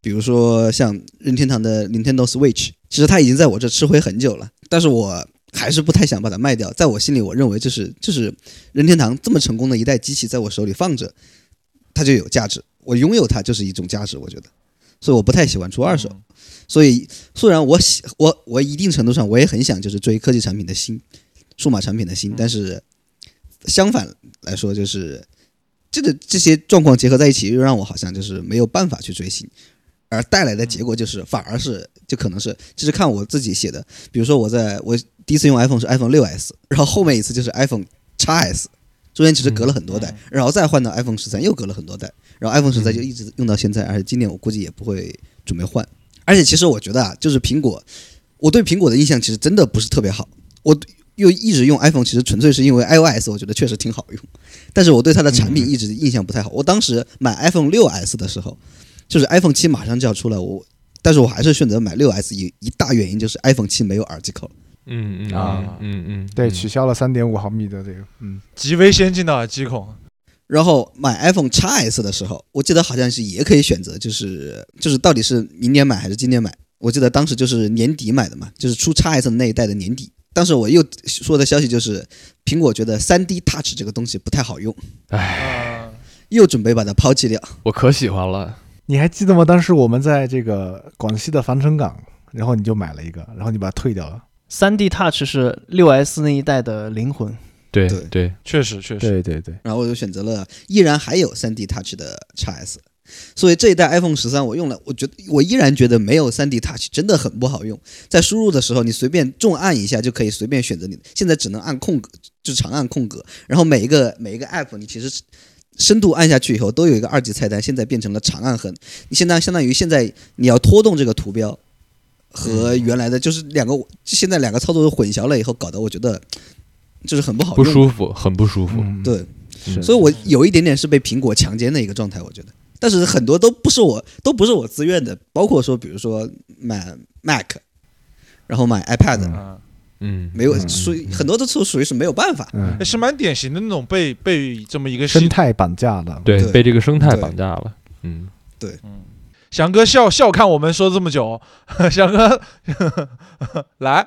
比如说像任天堂的 Nintendo Switch，其实它已经在我这吃灰很久了，但是我还是不太想把它卖掉。在我心里，我认为就是就是任天堂这么成功的一代机器在我手里放着，它就有价值，我拥有它就是一种价值，我觉得，所以我不太喜欢出二手。嗯所以虽然我喜我我一定程度上我也很想就是追科技产品的新，数码产品的新，但是相反来说就是这个这些状况结合在一起，又让我好像就是没有办法去追星，而带来的结果就是反而是就可能是就是看我自己写的，比如说我在我第一次用 iPhone 是 iPhone 六 S，然后后面一次就是 iPhone x S。中间其实隔了很多代，嗯然后再换到 iPhone 十三又隔了很多代，然后 iPhone 十三就一直用到现在，而且今年我估计也不会准备换。而且其实我觉得啊，就是苹果，我对苹果的印象其实真的不是特别好。我又一直用 iPhone，其实纯粹是因为 iOS 我觉得确实挺好用，但是我对它的产品一直印象不太好。我当时买 iPhone 六 S 的时候，就是 iPhone 七马上就要出来，我但是我还是选择买六 S，一一大原因就是 iPhone 七没有耳机口。嗯嗯啊嗯嗯，对，嗯取消了三点五毫米的这个，嗯，极为先进的耳机孔，然后买 iPhone x S 的时候，我记得好像是也可以选择，就是就是到底是明年买还是今年买。我记得当时就是年底买的嘛，就是出 x S 那一代的年底。当时我又说的消息就是，苹果觉得 3D Touch 这个东西不太好用，唉，又准备把它抛弃掉。我可喜欢了。你还记得吗？当时我们在这个广西的防城港，然后你就买了一个，然后你把它退掉了。三 D Touch 是六 S 那一代的灵魂。对对对，确实确实，对对对，然后我就选择了依然还有 3D Touch 的 x S。所以这一代 iPhone 十三我用了，我觉得我依然觉得没有 3D Touch 真的很不好用。在输入的时候，你随便重按一下就可以随便选择你，现在只能按空格，就长按空格。然后每一个每一个 App 你其实深度按下去以后都有一个二级菜单，现在变成了长按横。你现在相当于现在你要拖动这个图标和原来的就是两个，现在两个操作都混淆了以后，搞得我觉得就是很不好用。不舒服，很不舒服。嗯，对，所以我有一点点是被苹果强奸的一个状态，我觉得。但是很多都不是我，都不是我自愿的，包括说，比如说买 Mac，然后买 iPad，、嗯。没有嗯。属于很多都是属于是没有办法。嗯，是蛮典型的那种被被这么一个，生态绑架了。对，对被这个生态绑架了。嗯，嗯，翔哥笑笑看我们说这么久，翔哥 来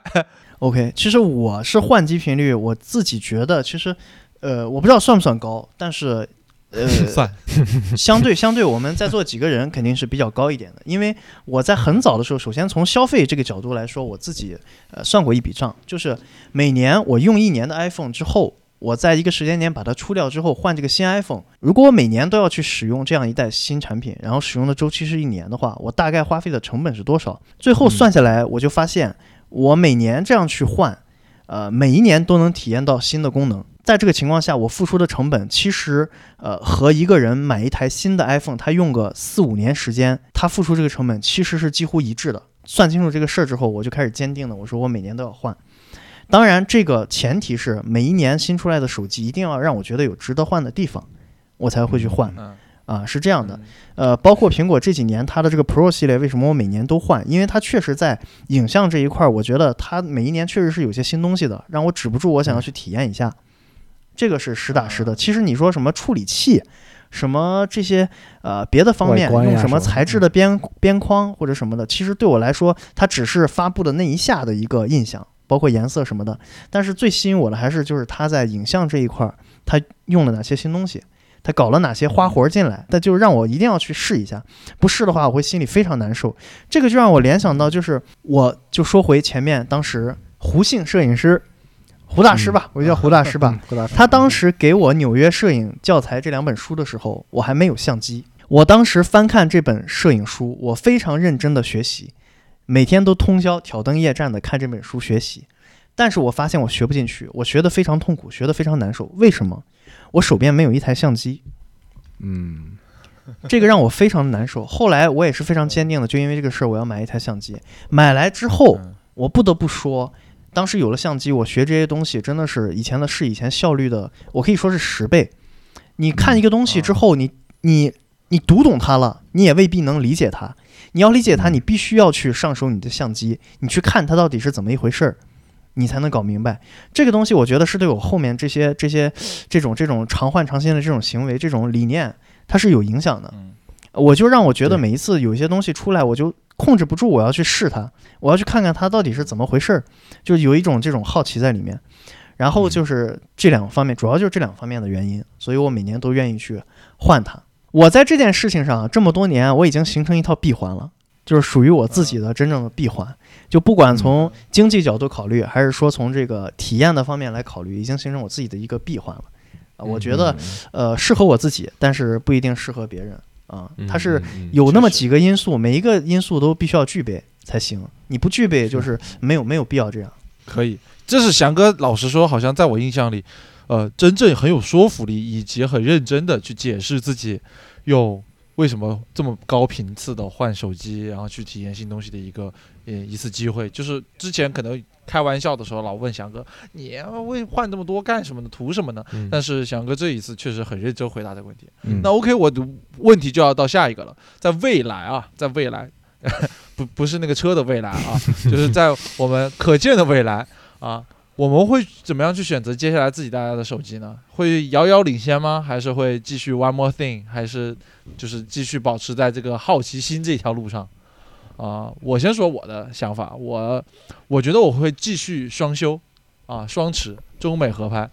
，OK，其实我是换机频率，我自己觉得其实，呃，我不知道算不算高，但是，呃，算，相对相对我们在座几个人肯定是比较高一点的，因为我在很早的时候，首先从消费这个角度来说，我自己呃算过一笔账，就是每年我用一年的 iPhone 之后。我在一个时间点把它出掉之后换这个新 iPhone，如果我每年都要去使用这样一代新产品，然后使用的周期是一年的话，我大概花费的成本是多少？最后算下来，我就发现我每年这样去换，呃，每一年都能体验到新的功能。在这个情况下，我付出的成本其实，呃，和一个人买一台新的 iPhone，他用个四五年时间，他付出这个成本其实是几乎一致的。算清楚这个事儿之后，我就开始坚定的，我说我每年都要换。当然，这个前提是每一年新出来的手机一定要让我觉得有值得换的地方，我才会去换嗯，啊，是这样的。嗯呃，包括苹果这几年它的这个 Pro 系列，为什么我每年都换？因为它确实在影像这一块儿，我觉得它每一年确实是有些新东西的，让我止不住我想要去体验一下。这个是实打实的。啊其实你说什么处理器，什么这些呃别的方面用什么材质的边边框或者什么的，其实对我来说，它只是发布的那一下的一个印象，包括颜色什么的。但是最吸引我的还是就是它在影像这一块儿，它用了哪些新东西。它搞了哪些花活儿进来？那就让我一定要去试一下，不试的话，我会心里非常难受。这个就让我联想到，就是我就说回前面当时胡姓摄影师胡大师吧，我就叫胡大师吧。嗯，胡大师他当时给我《纽约摄影教材》这两本书的时候，我还没有相机。我当时翻看这本摄影书，我非常认真的学习，每天都通宵挑灯夜战的看这本书学习。但是我发现我学不进去，我学得非常痛苦，学得非常难受。为什么？我手边没有一台相机，嗯这个让我非常难受。后来我也是非常坚定的，就因为这个事儿，我要买一台相机。买来之后，嗯我不得不说，当时有了相机，我学这些东西真的是以前的是以前效率的，我可以说是十倍。你看一个东西之后，你你你读懂它了，你也未必能理解它。你要理解它，你必须要去上手你的相机，你去看它到底是怎么一回事儿，你才能搞明白这个东西。我觉得是对我后面这些这些这种这种常换常新的这种行为、这种理念，它是有影响的。嗯我就让我觉得每一次有一些东西出来，我就控制不住，我要去试它，我要去看看它到底是怎么回事儿，就有一种这种好奇在里面。然后就是这两方面，主要就是这两方面的原因，所以我每年都愿意去换它。我在这件事情上这么多年，我已经形成一套闭环了，就是属于我自己的真正的闭环。就不管从经济角度考虑，还是说从这个体验的方面来考虑，已经形成我自己的一个闭环了。啊，我觉得呃适合我自己，但是不一定适合别人啊。嗯它是有那么几个因素，每一个因素都必须要具备才行。你不具备，就是没有没有必要这样。可以，这是翔哥老实说，好像在我印象里，呃，真正很有说服力，以及很认真的去解释自己有为什么这么高频次的换手机，然后去体验新东西的一个呃一次机会。就是之前可能开玩笑的时候老问翔哥，你为换这么多干什么呢？图什么呢？嗯但是翔哥这一次确实很认真回答这个问题。嗯那 OK，我的问题就要到下一个了，在未来啊，在未来，不不是那个车的未来啊，就是在我们可见的未来啊，我们会怎么样去选择接下来自己带来的手机呢？会遥遥领先吗？还是会继续 one more thing？还是就是继续保持在这个好奇心这条路上？啊、我先说我的想法，我我觉得我会继续双修，啊，双持中美合拍，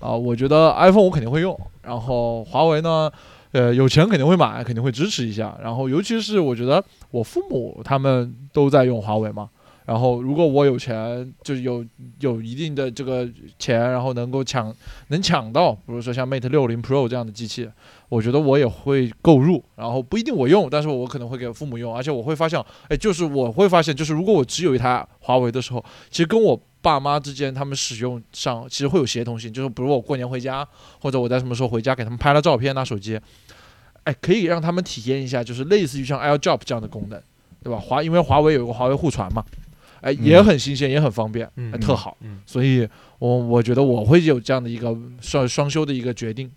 啊，我觉得 iPhone 我肯定会用，然后华为呢，呃，有钱肯定会买，肯定会支持一下，然后尤其是我觉得我父母他们都在用华为嘛，然后如果我有钱，就有有一定的这个钱，然后能够抢能抢到，比如说像 Mate 六零 Pro 这样的机器，我觉得我也会购入，然后不一定我用，但是我可能会给父母用，而且我会发现，哎，就是我会发现，就是如果我只有一台华为的时候，其实跟我爸妈之间他们使用上其实会有协同性，就是比如我过年回家，或者我在什么时候回家给他们拍了照片拿手机，哎，可以让他们体验一下，就是类似于像 AirDrop 这样的功能，对吧？华因为华为有一个华为互传嘛，哎，也很新鲜，也很方便，嗯哎，特好，嗯所以我我觉得我会有这样的一个双双休的一个决定。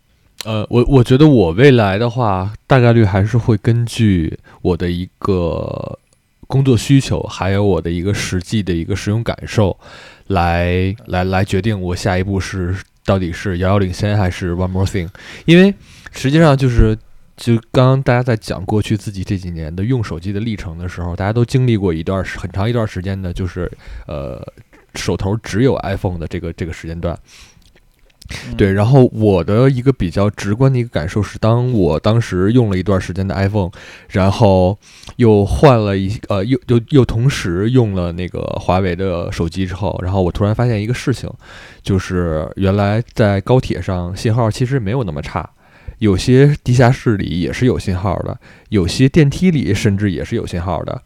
呃，我我觉得我未来的话，大概率还是会根据我的一个工作需求，还有我的一个实际的一个使用感受，来来来决定我下一步是到底是遥遥领先还是 one more thing。因为实际上就是。就刚刚大家在讲过去自己这几年的用手机的历程的时候，大家都经历过一段很长一段时间的，就是呃手头只有 iPhone 的这个这个时间段。对，然后我的一个比较直观的一个感受是，当我当时用了一段时间的 iPhone，然后又换了一呃，又又又同时用了那个华为的手机之后，然后我突然发现一个事情，就是原来在高铁上信号其实没有那么差。有些地下室里也是有信号的，有些电梯里甚至也是有信号的，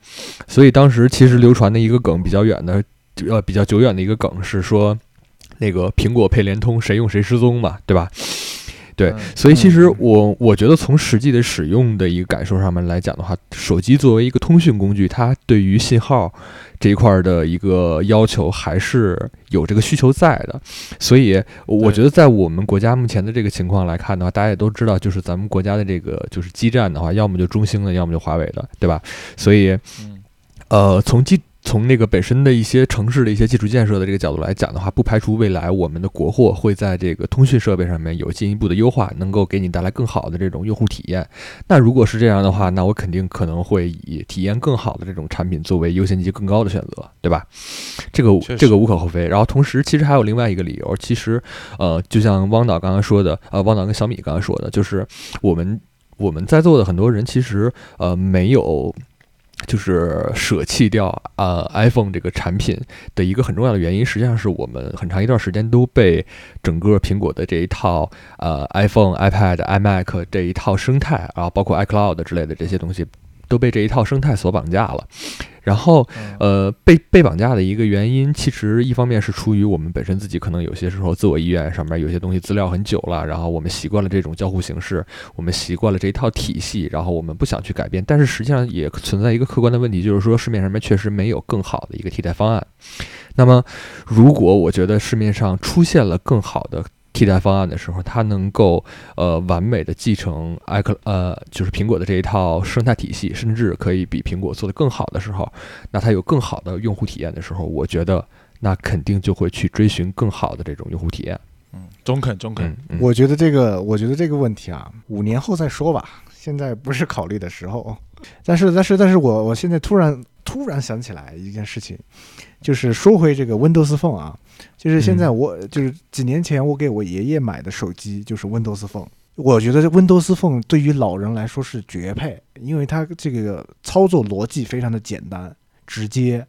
所以当时其实流传的一个梗比较远的，呃比较久远的一个梗是说，那个苹果配联通，谁用谁失踪嘛，对吧？对嗯，所以其实我我觉得从实际的使用的一个感受上面来讲的话，手机作为一个通讯工具，它对于信号这一块儿的一个要求还是有这个需求在的。所以我觉得在我们国家目前的这个情况来看的话，大家也都知道，就是咱们国家的这个就是基站的话，要么就中兴的，要么就华为的，对吧？所以嗯呃，从基从那个本身的一些城市的一些基础建设的这个角度来讲的话，不排除未来我们的国货会在这个通讯设备上面有进一步的优化，能够给你带来更好的这种用户体验。那如果是这样的话，那我肯定可能会以体验更好的这种产品作为优先级更高的选择，对吧？这个这个无可厚非。然后同时，其实还有另外一个理由，其实呃，就像汪导刚刚说的，呃，汪导跟小米刚刚说的，就是我们我们在座的很多人其实呃没有。就是舍弃掉呃 iPhone 这个产品的一个很重要的原因，实际上是我们很长一段时间都被整个苹果的这一套呃 iPhone、iPad、iMac 这一套生态，然后包括 iCloud 之类的这些东西，都被这一套生态所绑架了。然后嗯呃，被被绑架的一个原因，其实一方面是出于我们本身自己可能有些时候自我意愿上面有些东西资料很久了，然后我们习惯了这种交互形式，我们习惯了这一套体系，然后我们不想去改变。但是实际上也存在一个客观的问题，就是说市面上面确实没有更好的一个替代方案。那么，如果我觉得市面上出现了更好的替代方案的时候，它能够呃完美的继承 i 呃就是苹果的这一套生态体系，甚至可以比苹果做得更好的时候，那它有更好的用户体验的时候，我觉得那肯定就会去追寻更好的这种用户体验。嗯，中肯中肯嗯，，嗯我觉得这个，我觉得这个问题啊，五年后再说吧。现在不是考虑的时候。但是，但是，但是我我现在突然突然想起来一件事情，就是说回这个 Windows Phone 啊，就是现在我、就是几年前我给我爷爷买的手机就是 Windows Phone。我觉得这 Windows Phone 对于老人来说是绝配，因为它这个操作逻辑非常的简单直接，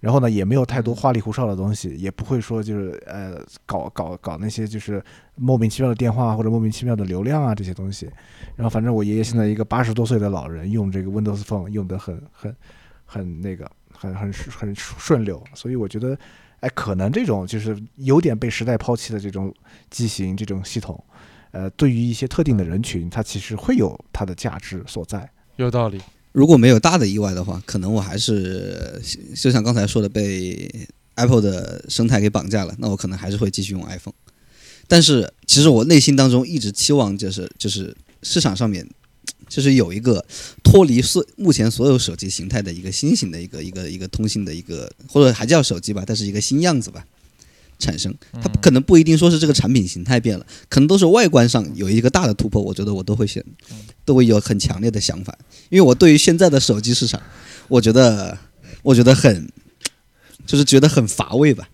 然后呢也没有太多花里胡哨的东西，也不会说就是呃搞搞搞那些就是莫名其妙的电话或者莫名其妙的流量啊这些东西。然后反正我爷爷现在一个八十多岁的老人用这个 Windows Phone 用的很很很那个很很很顺溜，所以我觉得哎可能这种就是有点被时代抛弃的这种机型这种系统。呃，对于一些特定的人群，它其实会有它的价值所在。有道理。如果没有大的意外的话，可能我还是就像刚才说的，被 Apple 的生态给绑架了，那我可能还是会继续用 iPhone。但是其实我内心当中一直期望，就是就是市场上面就是有一个脱离所目前所有手机形态的一个新型的一个一个一个通信的一个，或者还叫手机吧，但是一个新样子吧。产生，它可能不一定说是这个产品形态变了，可能都是外观上有一个大的突破。我觉得我都会选，都会有很强烈的想法。因为我对于现在的手机市场，我觉得我觉得很，就是觉得很乏味吧。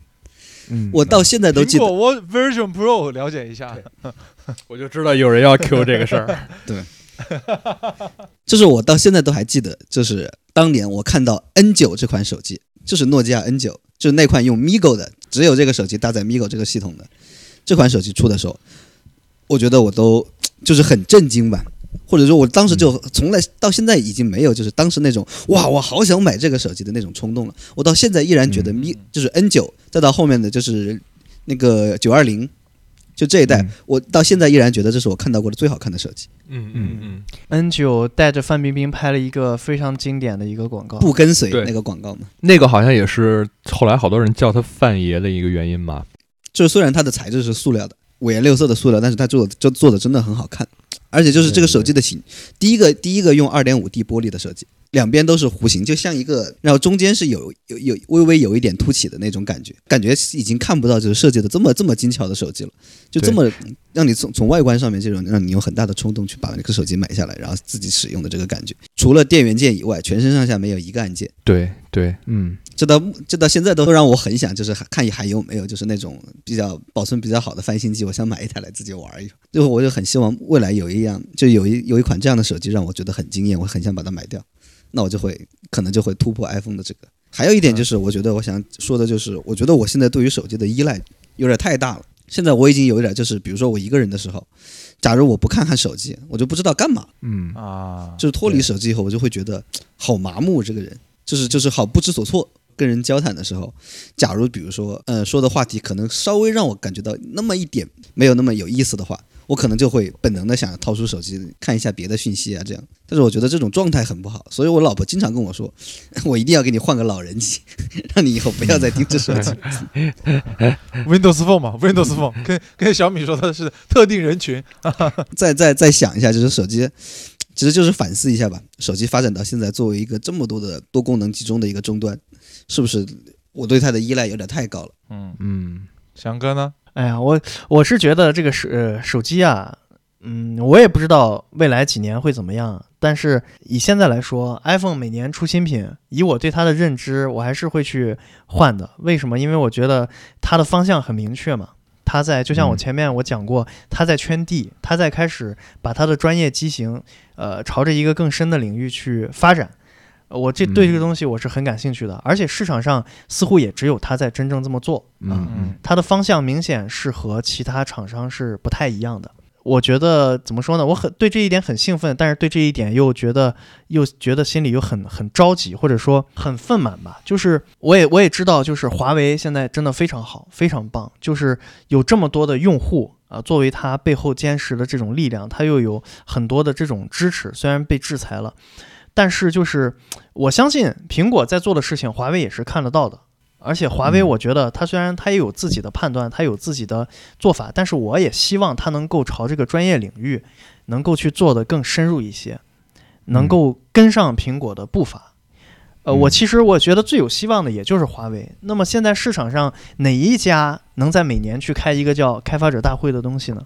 嗯，我到现在都记得，我 Version Pro 了解一下。我就知道有人要 Q 这个事儿。就是我到现在都还记得，就是当年我看到 N9 这款手机，就是诺基亚 N9，就是那款用 Migo 的。只有这个手机搭载 Migo 这个系统的这款手机出的时候，我觉得我都就是很震惊吧，或者说我当时就从来到现在已经没有就是当时那种哇我好想买这个手机的那种冲动了。我到现在依然觉得 Mi 就是 N9，再到后面的就是那个九二零，就这一代，我到现在依然觉得这是我看到过的最好看的设计。嗯嗯嗯，N 九带着范冰冰拍了一个非常经典的一个广告，不跟随那个广告嘛，那个好像也是后来好多人叫他范爷的一个原因吧。就是虽然它的材质是塑料的，五颜六色的塑料，但是它做的就做的真的很好看，而且就是这个手机的形，第一个第一个用二点五 D 玻璃的设计，两边都是弧形，就像一个，然后中间是有有有微微有一点凸起的那种感觉，感觉已经看不到就是设计的这么这么精巧的手机了，就这么让你从从外观上面这种让你有很大的冲动去把那个手机买下来，然后自己使用的这个感觉，除了电源键以外，全身上下没有一个按键。对对，嗯，这到这到现在都让我很想，就是看还有没有就是那种比较保存比较好的翻新机，我想买一台来自己玩一玩。就我就很希望未来有一样，就有一有一款这样的手机让我觉得很惊艳，我很想把它买掉，那我就会可能就会突破 iPhone 的这个。还有一点就是，我觉得我想说的就是，我觉得我现在对于手机的依赖有点太大了。现在我已经有一点就是，比如说我一个人的时候，假如我不看看手机，我就不知道干嘛。嗯啊，就是脱离手机以后，我就会觉得好麻木，这个人就是就是好不知所措。跟人交谈的时候，假如比如说，呃，说的话题可能稍微让我感觉到那么一点没有那么有意思的话，我可能就会本能的想掏出手机看一下别的讯息啊，这样。但是我觉得这种状态很不好，所以我老婆经常跟我说，我一定要给你换个老人机，让你以后不要再盯着手机。Windows Phone 嘛，Windows Phone 跟跟小米说的是特定人群，再再再想一下，就是手机，其实就是反思一下吧。手机发展到现在，作为一个这么多的多功能集中的一个终端，是不是我对它的依赖有点太高了？嗯，嗯翔哥呢？哎呀，我我是觉得这个手呃手机啊，嗯，我也不知道未来几年会怎么样，但是以现在来说，iPhone 每年出新品，以我对它的认知，我还是会去换的。为什么？因为我觉得它的方向很明确嘛。它在就像我嗯前面我讲过，它在圈地，它在开始把它的专业机型，呃，朝着一个更深的领域去发展。呃我这对这个东西我是很感兴趣的，而且市场上似乎也只有它在真正这么做啊。嗯嗯它的方向明显是和其他厂商是不太一样的。我觉得怎么说呢？我很对这一点很兴奋，但是对这一点又觉得又觉得心里又很很着急，或者说很愤满吧。就是我也我也知道，就是华为现在真的非常好，非常棒，就是有这么多的用户啊、作为它背后坚实的这种力量，它又有很多的这种支持，虽然被制裁了，但是就是我相信苹果在做的事情，华为也是看得到的。而且华为，嗯我觉得它虽然它也有自己的判断，它有自己的做法，但是我也希望它能够朝这个专业领域能够去做的更深入一些，能够跟上苹果的步伐。呃，我嗯其实我觉得最有希望的也就是华为。那么现在市场上哪一家能在每年去开一个叫开发者大会的东西呢？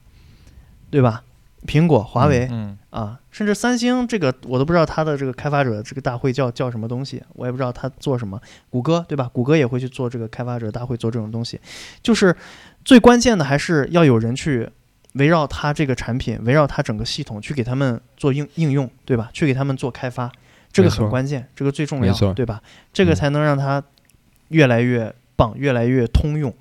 对吧？苹果、华为、嗯啊，甚至三星这个我都不知道它的这个开发者这个大会叫叫什么东西，我也不知道它做什么。谷歌对吧？谷歌也会去做这个开发者大会做这种东西，就是最关键的还是要有人去围绕它这个产品，围绕它整个系统去给他们做应应用，对吧？去给他们做开发，这个很关键，这个最重要，对吧？这个嗯才能让它越来越棒，越来越通用。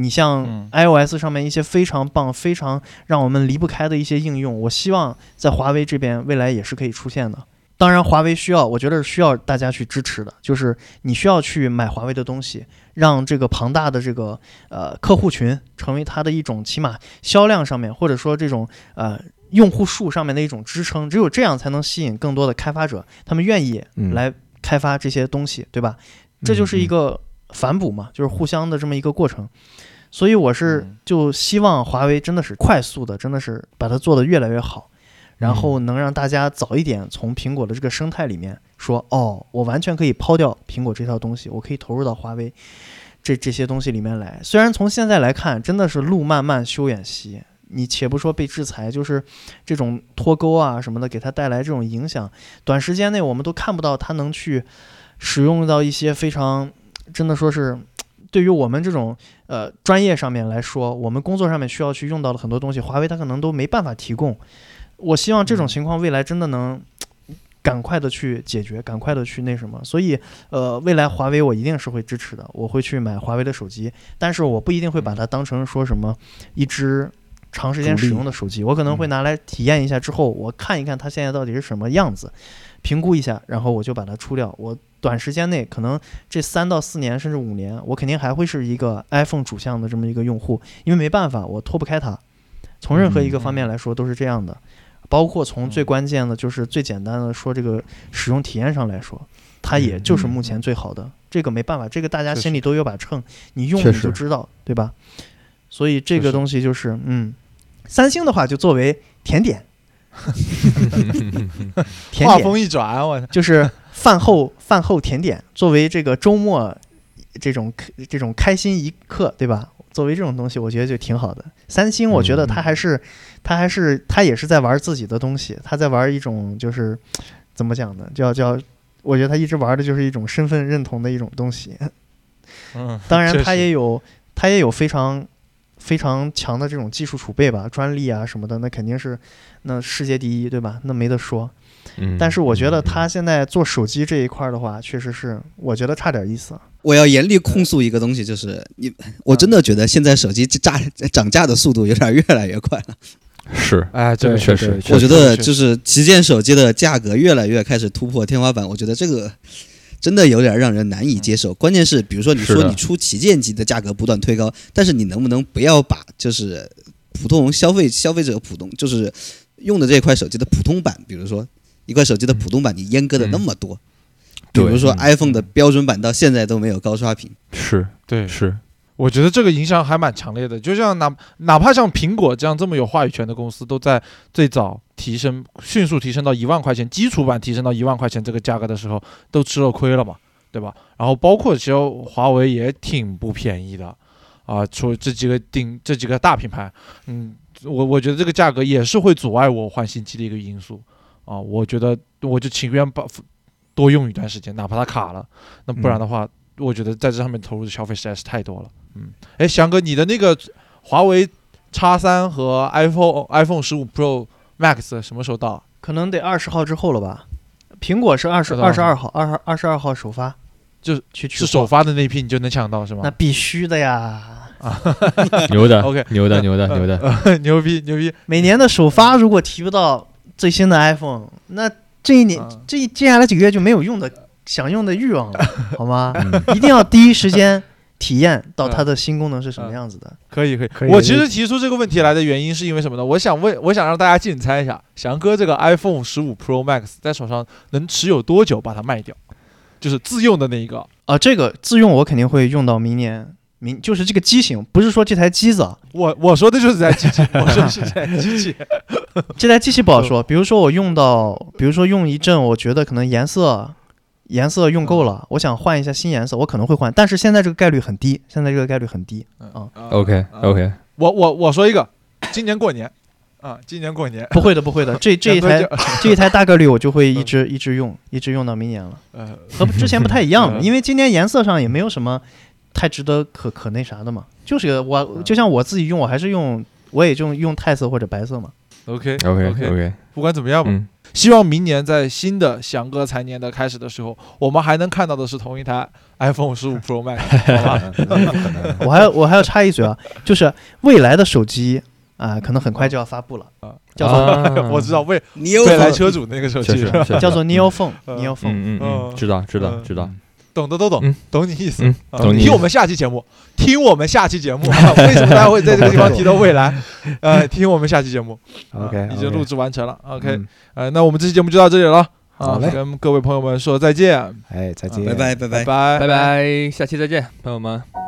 你像嗯 iOS 上面一些非常棒、非常让我们离不开的一些应用，我希望在华为这边未来也是可以出现的。当然，华为需要，我觉得是需要大家去支持的，就是你需要去买华为的东西，让这个庞大的这个呃客户群成为它的一种起码销量上面，或者说这种呃用户数上面的一种支撑。只有这样才能吸引更多的开发者，他们愿意嗯来开发这些东西，对吧？这就是一个反哺嘛，就是互相的这么一个过程。所以我是嗯就希望华为真的是快速的，真的是把它做得越来越好，然后能让大家早一点从苹果的这个生态里面说，哦，我完全可以抛掉苹果这套东西，我可以投入到华为这这些东西里面来。虽然从现在来看，真的是路漫漫修远兮。你且不说被制裁，就是这种脱钩啊什么的，给它带来这种影响，短时间内我们都看不到它能去使用到一些非常真的说是对于我们这种呃专业上面来说，我们工作上面需要去用到的很多东西，华为它可能都没办法提供。我希望这种情况未来真的能赶快的去解决，赶快的去那什么。所以呃，未来华为我一定是会支持的，我会去买华为的手机，但是我不一定会把它当成说什么一只。长时间使用的手机，我可能会拿来体验一下，之后我看一看它现在到底是什么样子，评估一下，然后我就把它出掉。我短时间内可能这三到四年甚至五年，我肯定还会是一个 iPhone 主向的这么一个用户，因为没办法，我脱不开它。从任何一个方面来说都是这样的，包括从最关键的就是最简单的说这个使用体验上来说，它也就是目前最好的。这个没办法，这个大家心里都有把秤，你用你就知道，对吧？所以这个东西就是，嗯，三星的话就作为甜点，甜点话锋一转，我就是饭后饭后甜点，作为这个周末这种这种开心一刻，对吧？作为这种东西，我觉得就挺好的。三星，我觉得它还是，它还是，它也是在玩自己的东西，它在玩一种就是怎么讲呢？叫叫，我觉得它一直玩的就是一种身份认同的一种东西。嗯，当然，它也有它也有非常非常强的这种技术储备吧，专利啊什么的，那肯定是那世界第一，对吧？那没得说。嗯但是我觉得他现在做手机这一块儿的话，确实是我觉得差点意思。我要严厉控诉一个东西，就是你，我真的觉得现在手机价涨价的速度有点越来越快了。是哎，这个确实我觉得就是旗舰手机的价格越来越开始突破天花板，我觉得这个真的有点让人难以接受。关键是，比如说你说你出旗舰机的价格不断推高，但是你能不能不要把就是普通消费消费者普通就是用的这块手机的普通版，比如说一块手机的普通版，你阉割的那么多，比如说嗯 iPhone 的标准版到现在都没有高刷屏。是对，是，我觉得这个影响还蛮强烈的。就像哪哪怕像苹果这样这么有话语权的公司，都在最早提升、迅速提升到一万块钱，基础版提升到一万块钱这个价格的时候，都吃了亏了嘛，对吧？然后包括其实华为也挺不便宜的啊，除这几个顶这几个大品牌，嗯，我我觉得这个价格也是会阻碍我换新机的一个因素啊。我觉得我就情愿把多用一段时间，哪怕它卡了，那不然的话。我觉得在这上面投入的消费实在是太多了。嗯，哎，翔哥，你的那个华为叉三和 iPhone iPhone 十五 Pro Max 什么时候到啊？可能得二十号之后了吧？苹果是二十二十二号，二十二十二号首发，就是去取是首，发的那批你就能抢到是吗那必须的呀。啊牛的 OK 牛的牛的牛的，牛逼牛逼！每年的首发如果提不到最新的 iPhone，那这一年、嗯这一接下来几个月就没有用的想用的欲望了，好吗？嗯一定要第一时间体验到它的新功能是什么样子的。可 以可以。可以我其实提出这个问题来的原因是因为什么呢？我想问，我想让大家竞猜一下，翔哥这个 iPhone 十五 Pro Max 在手上能持有多久把它卖掉？就是自用的那一个。啊，这个自用我肯定会用到明年，明就是这个机型，不是说这台机子啊，我我说的就是这台机器，我说的是这台机器。这台机器不好说。比如说我用到，比如说用一阵，我觉得可能颜色颜色用够了，我想换一下新颜色，我可能会换，但是现在这个概率很低，现在这个概率很低。嗯。OK 啊 OK，我我我说一个，今年过年啊，今年过年。不会的，不会的，这这一台这一台大概率我就会 一直一直用，一直用到明年了，呃，和之前不太一样了，嗯。因为今年颜色上也没有什么太值得可可那啥的嘛，就是我嗯。就像我自己用，我还是用我也就用泰色或者白色嘛。OK OK OK，不管怎么样吧，嗯，希望明年在新的翔哥财年的开始的时候，我们还能看到的是同一台 iPhone 十五 Pro Max，好吧？我还要我还要插一嘴啊，就是未来的手机啊、可能很快就要发布了，啊叫做、啊。我知道未你未来车主那个手机是吧？叫做 Neo Phone 嗯。Neo Phone。嗯嗯。知道知道嗯。知道，懂的都懂，懂你意思。听我们下期节目，听我们下期节目。为什么大家会在这个地方提到未来？呃，听我们下期节目。OK，已经录制完成了。OK，呃，那我们这期节目就到这里了。好嘞，跟各位朋友们说再见，哎，再见，拜拜拜拜。拜拜拜，下期再见，朋友们。